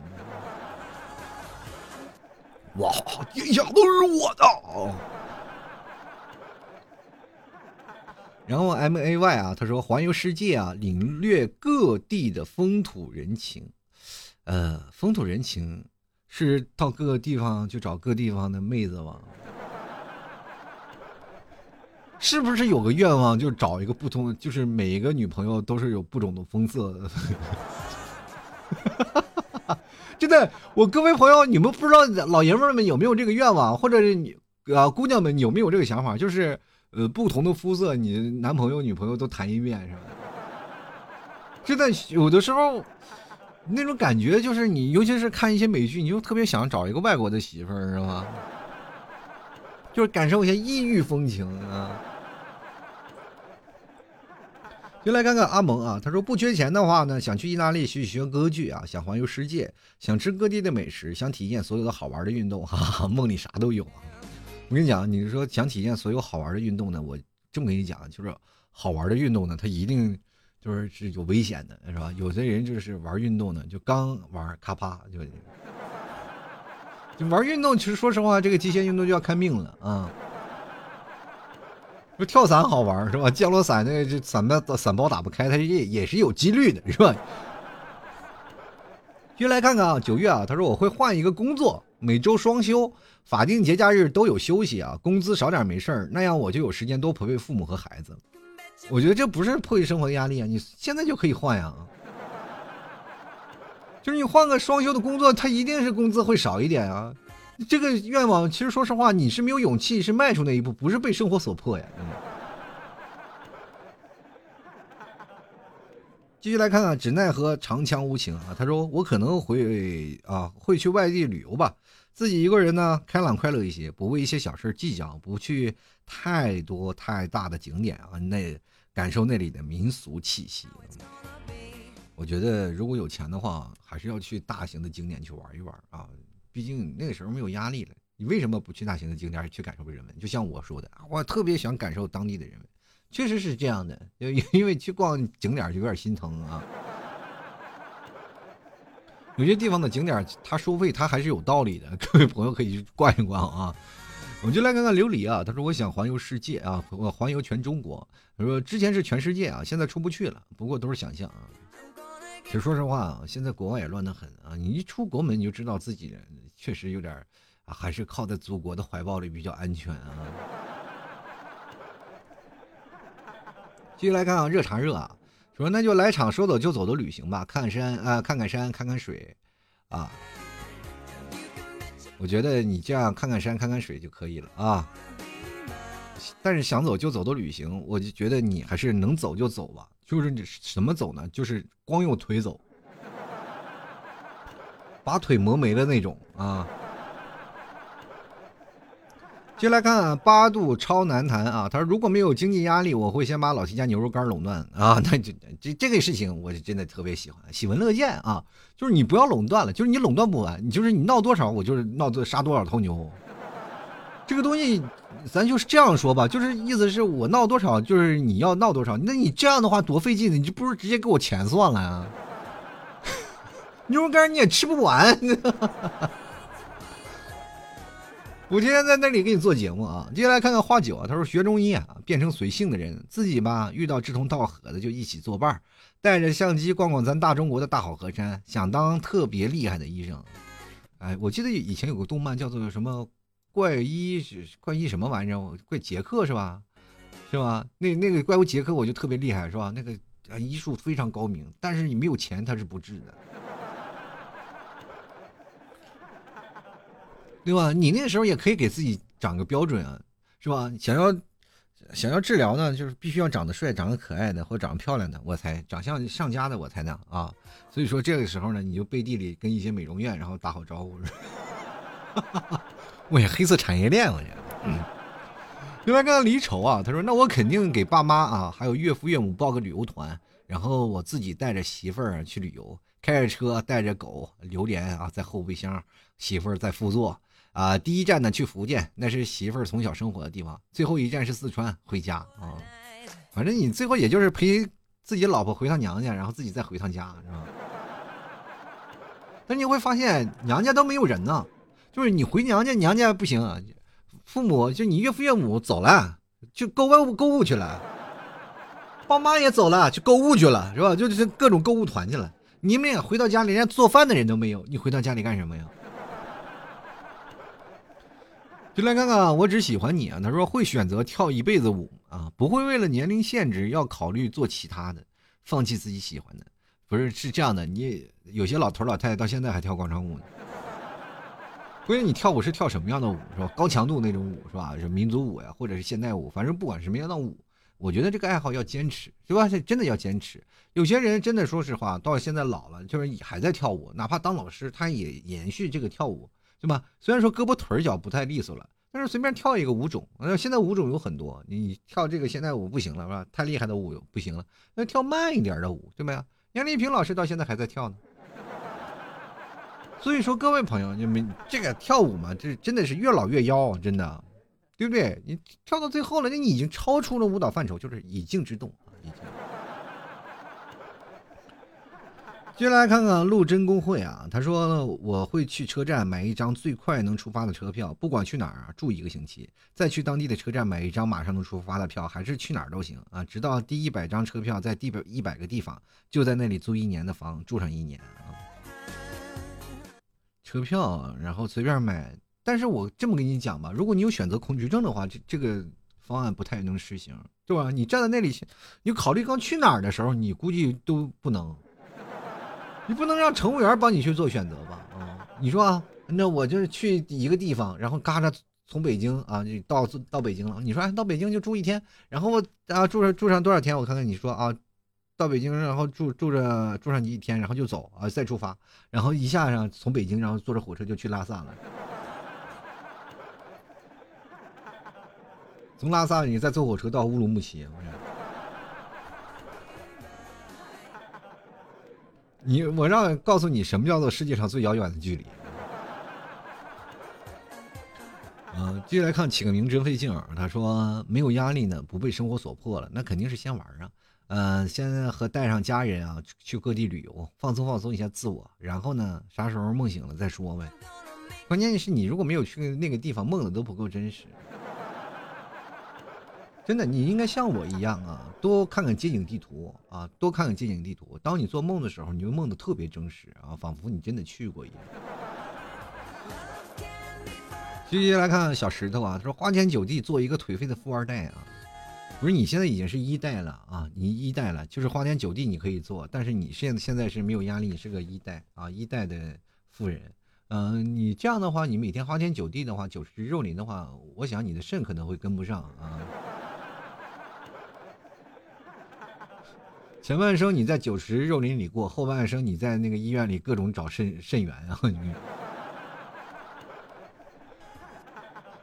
哇，天下都是我的。然后 M A Y 啊，他说环游世界啊，领略各地的风土人情。呃，风土人情是到各个地方去找各地方的妹子吗？是不是有个愿望，就找一个不同，就是每一个女朋友都是有不同的风色的？真的，我各位朋友，你们不知道老爷们们有没有这个愿望，或者是你啊姑娘们有没有这个想法？就是呃，不同的肤色，你男朋友、女朋友都谈一遍，是吧？真的，有的时候那种感觉，就是你，尤其是看一些美剧，你就特别想找一个外国的媳妇儿，是吧？就是感受一下异域风情啊。就来看看阿蒙啊，他说不缺钱的话呢，想去意大利学学歌剧啊，想环游世界，想吃各地的美食，想体验所有的好玩的运动，哈哈，梦里啥都有啊！我跟你讲，你说想体验所有好玩的运动呢，我这么跟你讲，就是好玩的运动呢，它一定就是是有危险的，是吧？有的人就是玩运动呢，就刚玩咔啪就就玩运动，其实说实话，这个极限运动就要看命了啊。不跳伞好玩是吧？降落伞那这伞包伞包打不开，它也也是有几率的，是吧？就来看看啊，九月啊，他说我会换一个工作，每周双休，法定节假日都有休息啊，工资少点没事儿，那样我就有时间多陪陪父母和孩子。我觉得这不是迫于生活的压力啊，你现在就可以换呀。就是你换个双休的工作，他一定是工资会少一点啊。这个愿望，其实说实话，你是没有勇气，是迈出那一步，不是被生活所迫呀。继续来看看，只奈何长枪无情啊。他说：“我可能会啊，会去外地旅游吧，自己一个人呢，开朗快乐一些，不为一些小事计较，不去太多太大的景点啊，那感受那里的民俗气息。我觉得如果有钱的话，还是要去大型的景点去玩一玩啊。”毕竟那个时候没有压力了，你为什么不去大型的景点去感受人文？就像我说的，我特别想感受当地的人文，确实是这样的。因 因为去逛景点就有点心疼啊。有些地方的景点它收费，它还是有道理的。各位朋友可以去逛一逛啊。我们就来看看琉璃啊，他说我想环游世界啊，我环游全中国。他说之前是全世界啊，现在出不去了，不过都是想象啊。其实说实话啊，现在国外也乱得很啊！你一出国门，你就知道自己人确实有点啊，还是靠在祖国的怀抱里比较安全啊。继续来看啊，热茶热啊，说那就来场说走就走的旅行吧，看看山啊，看看山，看看水啊。我觉得你这样看看山，看看水就可以了啊。但是想走就走的旅行，我就觉得你还是能走就走吧。就是你什么走呢？就是光用腿走，把腿磨没了那种啊。接来看八度超难谈啊，他说如果没有经济压力，我会先把老七家牛肉干垄断啊。那这这这个事情，我是真的特别喜欢，喜闻乐见啊。就是你不要垄断了，就是你垄断不完，你就是你闹多少，我就是闹多杀多少头牛。这个东西，咱就是这样说吧，就是意思是我闹多少，就是你要闹多少。那你这样的话多费劲呢，你就不如直接给我钱算了啊。牛肉干你也吃不完。我今天在那里给你做节目啊，接下来看看花九啊，他说学中医啊，变成随性的人，自己吧遇到志同道合的就一起作伴带着相机逛逛咱大中国的大好河山，想当特别厉害的医生。哎，我记得以前有个动漫叫做什么？怪医是怪医什么玩意儿？怪杰克是吧？是吧？那那个怪物杰克我就特别厉害是吧？那个啊医术非常高明，但是你没有钱他是不治的，对吧？你那时候也可以给自己长个标准啊，是吧？想要想要治疗呢，就是必须要长得帅、长得可爱的或长得漂亮的，我才长相上佳的我才能啊。所以说这个时候呢，你就背地里跟一些美容院然后打好招呼。我也黑色产业链，我去。嗯。另外，刚刚离愁啊，他说：“那我肯定给爸妈啊，还有岳父岳母报个旅游团，然后我自己带着媳妇儿去旅游，开着车带着狗榴莲啊在后备箱，媳妇儿在副座啊。第一站呢去福建，那是媳妇儿从小生活的地方。最后一站是四川，回家啊。反正你最后也就是陪自己老婆回趟娘家，然后自己再回趟家，是吧？但你会发现娘家都没有人呢，就是你回娘家，娘家不行，父母就你岳父岳母走了，去购物购物去了。爸妈也走了，去购物去了，是吧？就是各种购物团去了。你们俩回到家里，连做饭的人都没有。你回到家里干什么呀？就来看看，我只喜欢你啊！他说会选择跳一辈子舞啊，不会为了年龄限制要考虑做其他的，放弃自己喜欢的。不是是这样的，你有些老头老太太到现在还跳广场舞呢。关键你跳舞是跳什么样的舞是吧？高强度那种舞是吧？是民族舞呀，或者是现代舞，反正不管什么样的舞。我觉得这个爱好要坚持，对吧？真的要坚持。有些人真的说实话，到现在老了，就是还在跳舞，哪怕当老师，他也延续这个跳舞，对吧？虽然说胳膊腿脚不太利索了，但是随便跳一个舞种。那现在舞种有很多，你跳这个现代舞不行了，是吧？太厉害的舞不行了，那跳慢一点的舞，对吧？杨丽萍老师到现在还在跳呢。所以说，各位朋友，你们这个跳舞嘛，这真的是越老越妖，真的。对不对？你跳到最后了，那你已经超出了舞蹈范畴，就是以静制动啊！已经。接下来看看陆贞工会啊，他说我会去车站买一张最快能出发的车票，不管去哪儿啊，住一个星期，再去当地的车站买一张马上能出发的票，还是去哪儿都行啊，直到第一百张车票在第百一百个地方，就在那里租一年的房，住上一年啊。车票，然后随便买。但是我这么跟你讲吧，如果你有选择恐惧症的话，这这个方案不太能实行，对吧？你站在那里，你考虑刚去哪儿的时候，你估计都不能，你不能让乘务员帮你去做选择吧？啊，你说啊，那我就是去一个地方，然后嘎着从北京啊，到到北京了。你说哎，到北京就住一天，然后啊住上住上多少天？我看看你说啊，到北京然后住住着住上一天，然后就走啊，再出发，然后一下上从北京，然后坐着火车就去拉萨了。从拉萨你再坐火车到乌鲁木齐，你我让告诉你什么叫做世界上最遥远的距离。嗯，接下来看起个名真费劲儿。他说没有压力呢，不被生活所迫了，那肯定是先玩啊。嗯，先和带上家人啊去各地旅游，放松放松一下自我，然后呢，啥时候梦醒了再说呗。关键是你如果没有去那个地方，梦的都不够真实。真的，你应该像我一样啊，多看看街景地图啊，多看看街景地图。当你做梦的时候，你会梦的特别真实啊，仿佛你真的去过一样。继续来看小石头啊，他说花天酒地做一个颓废的富二代啊，不是你现在已经是一代了啊，你一代了，就是花天酒地你可以做，但是你现现在是没有压力，你是个一代啊，一代的富人。嗯，你这样的话，你每天花天酒地的话，酒池肉林的话，我想你的肾可能会跟不上啊。前半生你在酒池肉林里过，后半生你在那个医院里各种找肾肾源啊！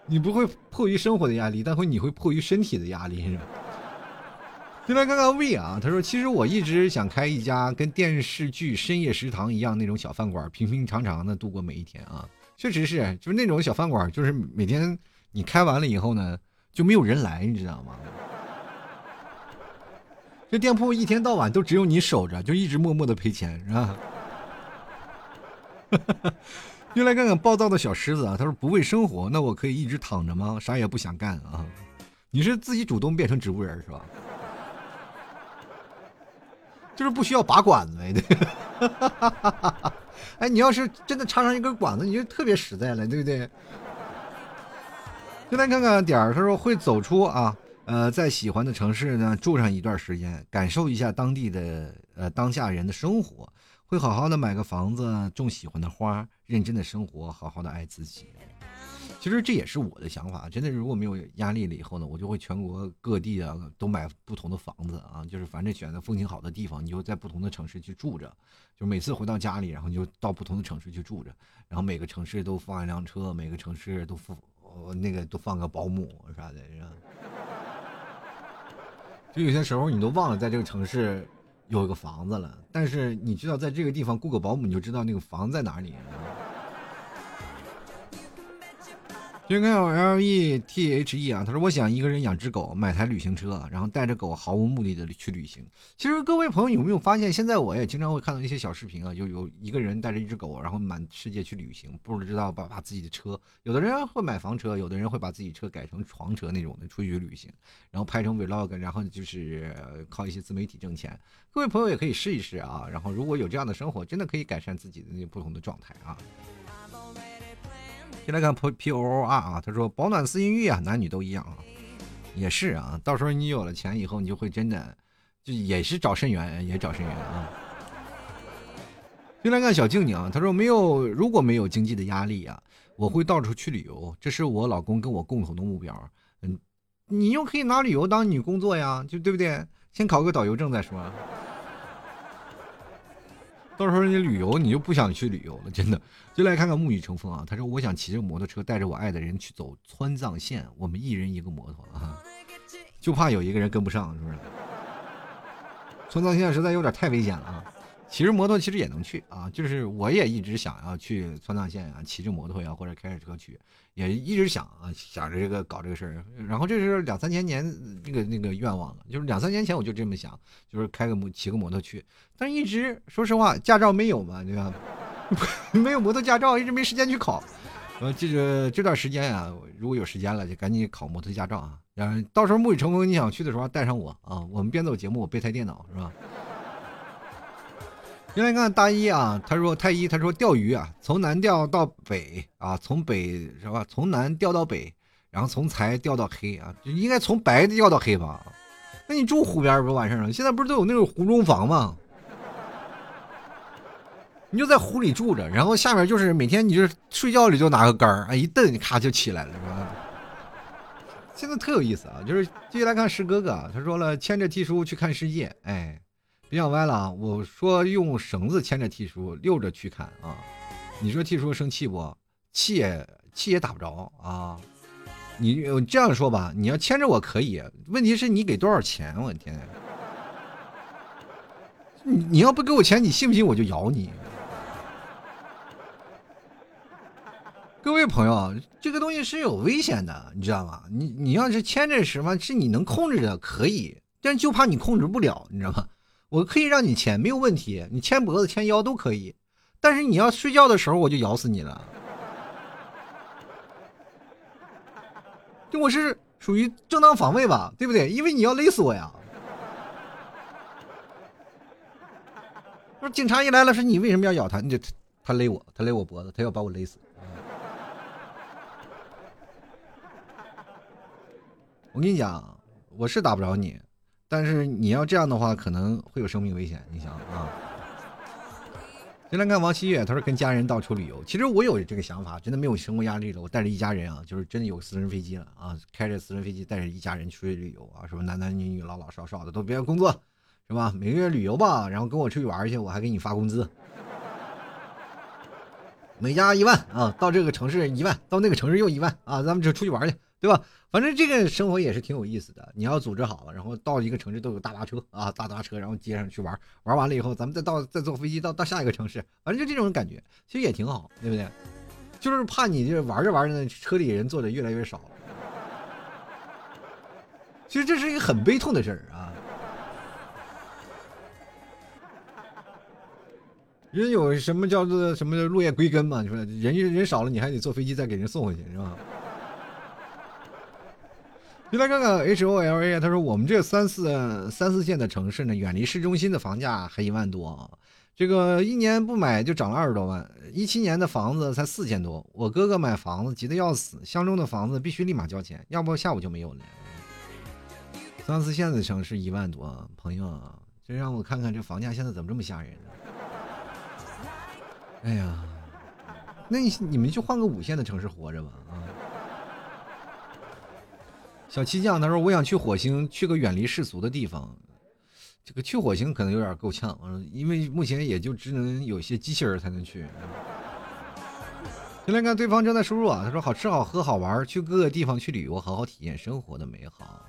你不会迫于生活的压力，但会你会迫于身体的压力，是吧？进来看看 V 啊，他说：“其实我一直想开一家跟电视剧《深夜食堂》一样那种小饭馆，平平常常的度过每一天啊。确实是，就是那种小饭馆，就是每天你开完了以后呢，就没有人来，你知道吗？”这店铺一天到晚都只有你守着，就一直默默的赔钱，是吧？又来看看暴躁的小狮子啊，他说不为生活，那我可以一直躺着吗？啥也不想干啊？你是自己主动变成植物人是吧？就是不需要拔管子呗，对。哎，你要是真的插上一根管子，你就特别实在了，对不对？就来看看点儿，他说会走出啊。呃，在喜欢的城市呢住上一段时间，感受一下当地的呃当下人的生活，会好好的买个房子，种喜欢的花，认真的生活，好好的爱自己。其实这也是我的想法，真的，如果没有压力了以后呢，我就会全国各地啊都买不同的房子啊，就是反正选择风景好的地方，你就在不同的城市去住着，就每次回到家里，然后就到不同的城市去住着，然后每个城市都放一辆车，每个城市都放那个都放个保姆啥的，是吧？就有些时候你都忘了，在这个城市有一个房子了，但是你知道在这个地方雇个保姆，你就知道那个房在哪里。先看 L E T H E 啊，他说我想一个人养只狗，买台旅行车，然后带着狗毫无目的的去旅行。其实各位朋友有没有发现，现在我也经常会看到一些小视频啊，就有一个人带着一只狗，然后满世界去旅行，不知道把把自己的车，有的人会买房车，有的人会把自己车改成床车那种的出去旅行，然后拍成 Vlog，然后就是靠一些自媒体挣钱。各位朋友也可以试一试啊，然后如果有这样的生活，真的可以改善自己的那不同的状态啊。先来看 P P O O R 啊，他说保暖思淫欲啊，男女都一样啊，也是啊，到时候你有了钱以后，你就会真的就也是找肾源，也找肾源啊。先来看小静静啊，他说没有，如果没有经济的压力啊，我会到处去旅游，这是我老公跟我共同的目标。嗯，你又可以拿旅游当你工作呀，就对不对？先考个导游证再说。到时候你旅游，你就不想去旅游了，真的。就来看看沐雨成风啊，他说我想骑着摩托车带着我爱的人去走川藏线，我们一人一个摩托啊，就怕有一个人跟不上，是不是？川藏线实在有点太危险了啊。骑着摩托其实也能去啊，就是我也一直想要去川藏线啊，骑着摩托呀或者开着车去，也一直想啊想着这个搞这个事儿。然后这是两三千年那个那个愿望了，就是两三年前我就这么想，就是开个摩骑个摩托去，但是一直说实话驾照没有嘛，对吧？没有摩托驾照，一直没时间去考。呃，这个这段时间啊，如果有时间了，就赶紧考摩托驾照啊。然后到时候沐雨成风，你想去的时候带上我啊，我们边走节目，我备台电脑是吧？先来看大一啊，他说太一，他说钓鱼啊，从南钓到北啊，从北是吧？从南钓到北，然后从财钓到黑啊，就应该从白钓到黑吧？那你住湖边不完事儿了？现在不是都有那种湖中房吗？你就在湖里住着，然后下面就是每天你就睡觉里就拿个杆儿啊，一蹬咔就起来了，是吧？现在特有意思啊，就是继续来看师哥哥，他说了牵着 T 叔去看世界，哎。别想歪了啊！我说用绳子牵着 T 叔溜着去看啊，你说 T 叔生气不？气也气也打不着啊！你这样说吧，你要牵着我可以，问题是你给多少钱？我天！你你要不给我钱，你信不信我就咬你？各位朋友，这个东西是有危险的，你知道吗？你你要是牵着什么是你能控制的，可以，但就怕你控制不了，你知道吗？我可以让你牵，没有问题，你牵脖子、牵腰都可以，但是你要睡觉的时候，我就咬死你了。就我是属于正当防卫吧，对不对？因为你要勒死我呀。说警察一来了，说你为什么要咬他？你就他勒我，他勒我脖子，他要把我勒死。我跟你讲，我是打不着你。但是你要这样的话，可能会有生命危险。你想啊，先来看王希月，他说跟家人到处旅游。其实我有这个想法，真的没有生活压力了。我带着一家人啊，就是真的有私人飞机了啊，开着私人飞机带着一家人出去旅游啊，什么男男女女、老老少少的都别工作，是吧？每个月旅游吧，然后跟我出去玩去，我还给你发工资，每家一万啊，到这个城市一万，到那个城市又一万啊，咱们就出去玩去，对吧？反正这个生活也是挺有意思的，你要组织好了，然后到一个城市都有大巴车啊，大巴车，然后接上去玩，玩完了以后，咱们再到再坐飞机到到下一个城市，反正就这种感觉，其实也挺好，对不对？就是怕你这玩着玩着呢，车里人坐的越来越少。其实这是一个很悲痛的事儿啊。人有什么叫做什么落叶归根嘛？你说人家人少了，你还得坐飞机再给人送回去，是吧？就来看看 H O L A，他说我们这三四三四线的城市呢，远离市中心的房价还一万多，这个一年不买就涨了二十多万。一七年的房子才四千多，我哥哥买房子急得要死，相中的房子必须立马交钱，要不下午就没有了。三四线的城市一万多，朋友，这让我看看这房价现在怎么这么吓人呢？哎呀，那你你们就换个五线的城市活着吧啊！小七酱他说：“我想去火星，去个远离世俗的地方。这个去火星可能有点够呛，因为目前也就只能有些机器人才能去。”先来看对方正在输入啊，他说：“好吃好喝好玩，去各个地方去旅游，好好体验生活的美好。”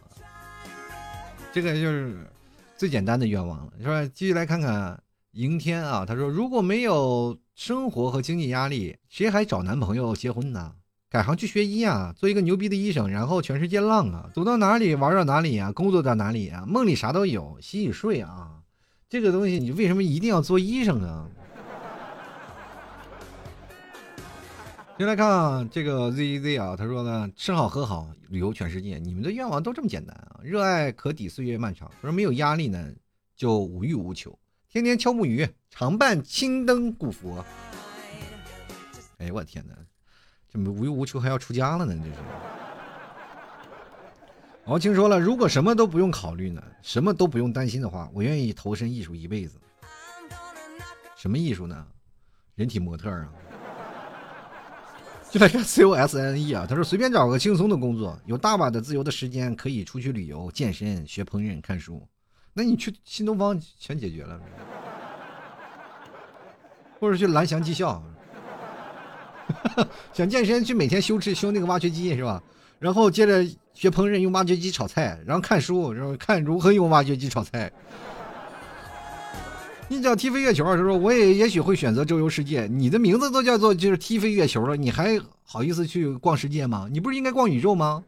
这个就是最简单的愿望了，是吧？继续来看看迎天啊，他说如果没有生活和经济压力，谁还找男朋友结婚呢？改行去学医啊，做一个牛逼的医生，然后全世界浪啊，走到哪里玩到哪里啊，工作到哪里啊，梦里啥都有，洗洗睡啊，这个东西你为什么一定要做医生呢？先来看啊这个 Z Z 啊，他说呢，吃好喝好，旅游全世界，你们的愿望都这么简单啊？热爱可抵岁月漫长，他说没有压力呢，就无欲无求，天天敲木鱼，常伴青灯古佛。哎我天哪！这么无欲无求还要出家了呢？这是。王青说了，如果什么都不用考虑呢，什么都不用担心的话，我愿意投身艺术一辈子。什么艺术呢？人体模特啊。就来看 C O S N E 啊，他说随便找个轻松的工作，有大把的自由的时间可以出去旅游、健身、学烹饪、看书。那你去新东方全解决了，或者去蓝翔技校。想健身去每天修吃修那个挖掘机是吧？然后接着学烹饪用挖掘机炒菜，然后看书，然后看如何用挖掘机炒菜。你叫踢飞月球，他说我也也许会选择周游世界。你的名字都叫做就是踢飞月球了，你还好意思去逛世界吗？你不是应该逛宇宙吗？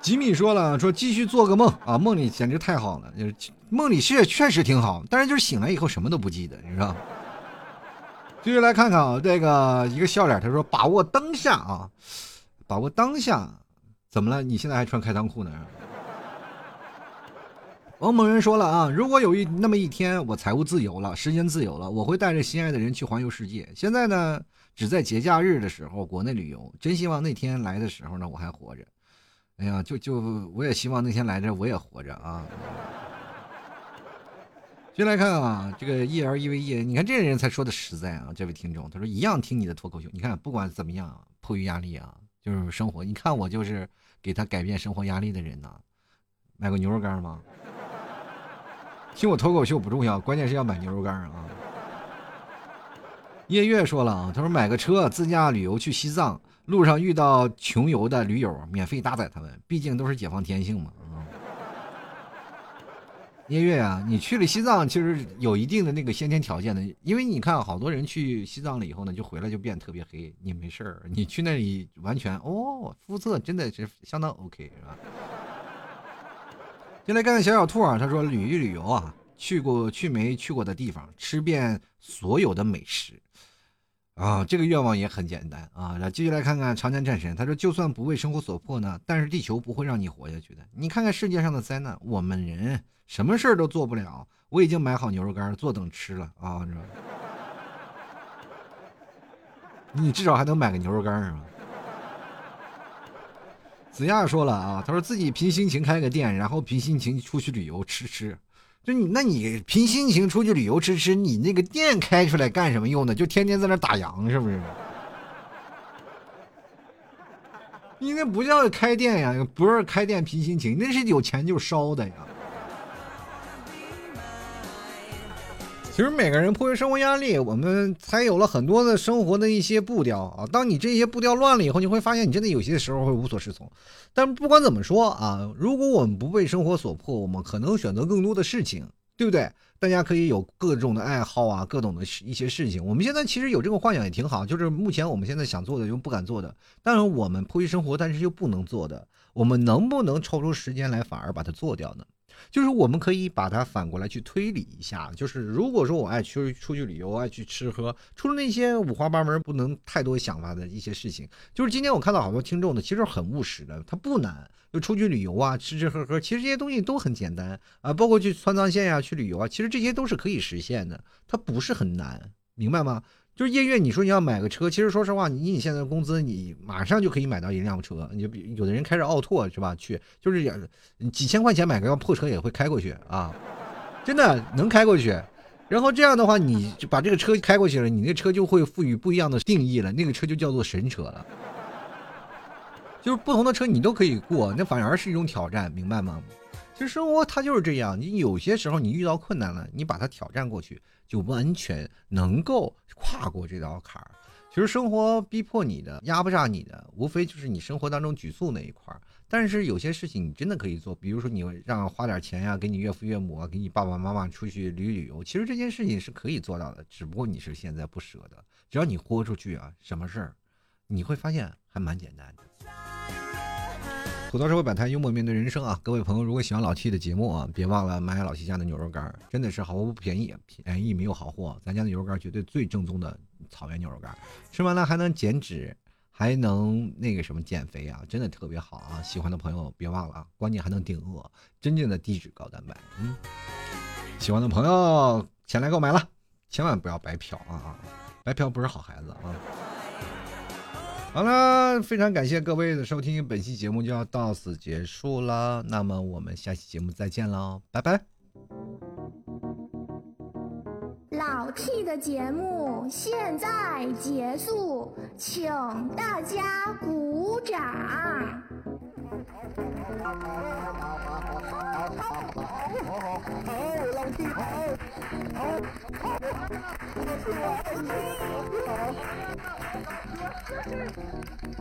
吉米说了，说继续做个梦啊，梦里简直太好了，就是梦里确确实挺好，但是就是醒来以后什么都不记得，你知道。继续来看看啊，这个一个笑脸，他说：“把握当下啊，把握当下，怎么了？你现在还穿开裆裤呢？”王某人说了啊，如果有一那么一天，我财务自由了，时间自由了，我会带着心爱的人去环游世界。现在呢，只在节假日的时候国内旅游。真希望那天来的时候呢，我还活着。哎呀，就就我也希望那天来着，我也活着啊。先来看啊，这个 E L E V E，你看这人才说的实在啊，这位听众，他说一样听你的脱口秀。你看不管怎么样，迫于压力啊，就是生活。你看我就是给他改变生活压力的人呐。买个牛肉干吗？听我脱口秀不重要，关键是要买牛肉干啊。叶月说了啊，他说买个车自驾旅游去西藏，路上遇到穷游的驴友，免费搭载他们，毕竟都是解放天性嘛。聂月啊，你去了西藏，其实有一定的那个先天条件的，因为你看好多人去西藏了以后呢，就回来就变特别黑。你没事儿，你去那里完全哦，肤色真的是相当 OK，是吧？进来看看小小兔啊，他说旅一旅游啊，去过去没去过的地方，吃遍所有的美食。啊，这个愿望也很简单啊！来继续来看看长江战神，他说：“就算不为生活所迫呢，但是地球不会让你活下去的。你看看世界上的灾难，我们人什么事儿都做不了。我已经买好牛肉干，坐等吃了啊！你至少还能买个牛肉干是吧？”子亚说了啊，他说自己凭心情开个店，然后凭心情出去旅游吃吃。就你，那你凭心情出去旅游吃吃，你那个店开出来干什么用的？就天天在那打烊，是不是？你那不叫开店呀，不是开店凭心情，那是有钱就烧的呀。其实每个人迫于生活压力，我们才有了很多的生活的一些步调啊。当你这些步调乱了以后，你会发现你真的有些时候会无所适从。但不管怎么说啊，如果我们不被生活所迫，我们可能选择更多的事情，对不对？大家可以有各种的爱好啊，各种的一些事情。我们现在其实有这个幻想也挺好，就是目前我们现在想做的又不敢做的，但是我们迫于生活，但是又不能做的，我们能不能抽出时间来反而把它做掉呢？就是我们可以把它反过来去推理一下，就是如果说我爱去出去旅游，爱去吃喝，除了那些五花八门、不能太多想法的一些事情，就是今天我看到好多听众呢，其实很务实的，他不难，就出去旅游啊，吃吃喝喝，其实这些东西都很简单啊，包括去川藏线呀，去旅游啊，其实这些都是可以实现的，它不是很难，明白吗？就是夜月，你说你要买个车，其实说实话，你你现在的工资，你马上就可以买到一辆车。你就比有的人开着奥拓是吧？去就是几千块钱买个破车也会开过去啊，真的能开过去。然后这样的话，你就把这个车开过去了，你那车就会赋予不一样的定义了，那个车就叫做神车了。就是不同的车你都可以过，那反而是一种挑战，明白吗？其实生活它就是这样，你有些时候你遇到困难了，你把它挑战过去，就完全能够跨过这道坎儿。其实生活逼迫你的、压不榨你的，无非就是你生活当中举措那一块儿。但是有些事情你真的可以做，比如说你让花点钱呀，给你岳父岳母啊，给你爸爸妈妈出去旅旅游，其实这件事情是可以做到的，只不过你是现在不舍得。只要你豁出去啊，什么事儿，你会发现还蛮简单的。吐槽社会百态，幽默面对人生啊！各位朋友，如果喜欢老七的节目啊，别忘了买老七家的牛肉干，真的是毫不便宜，便宜没有好货。咱家的牛肉干绝对最正宗的草原牛肉干，吃完了还能减脂，还能那个什么减肥啊，真的特别好啊！喜欢的朋友别忘了啊，关键还能顶饿，真正的低脂高蛋白。嗯，喜欢的朋友前来购买了，千万不要白嫖啊！白嫖不是好孩子啊！好了，非常感谢各位的收听，本期节目就要到此结束了。那么我们下期节目再见喽，拜拜。老 T 的节目现在结束，请大家鼓掌。好，好，老 T 好，好，好，好。Thank you.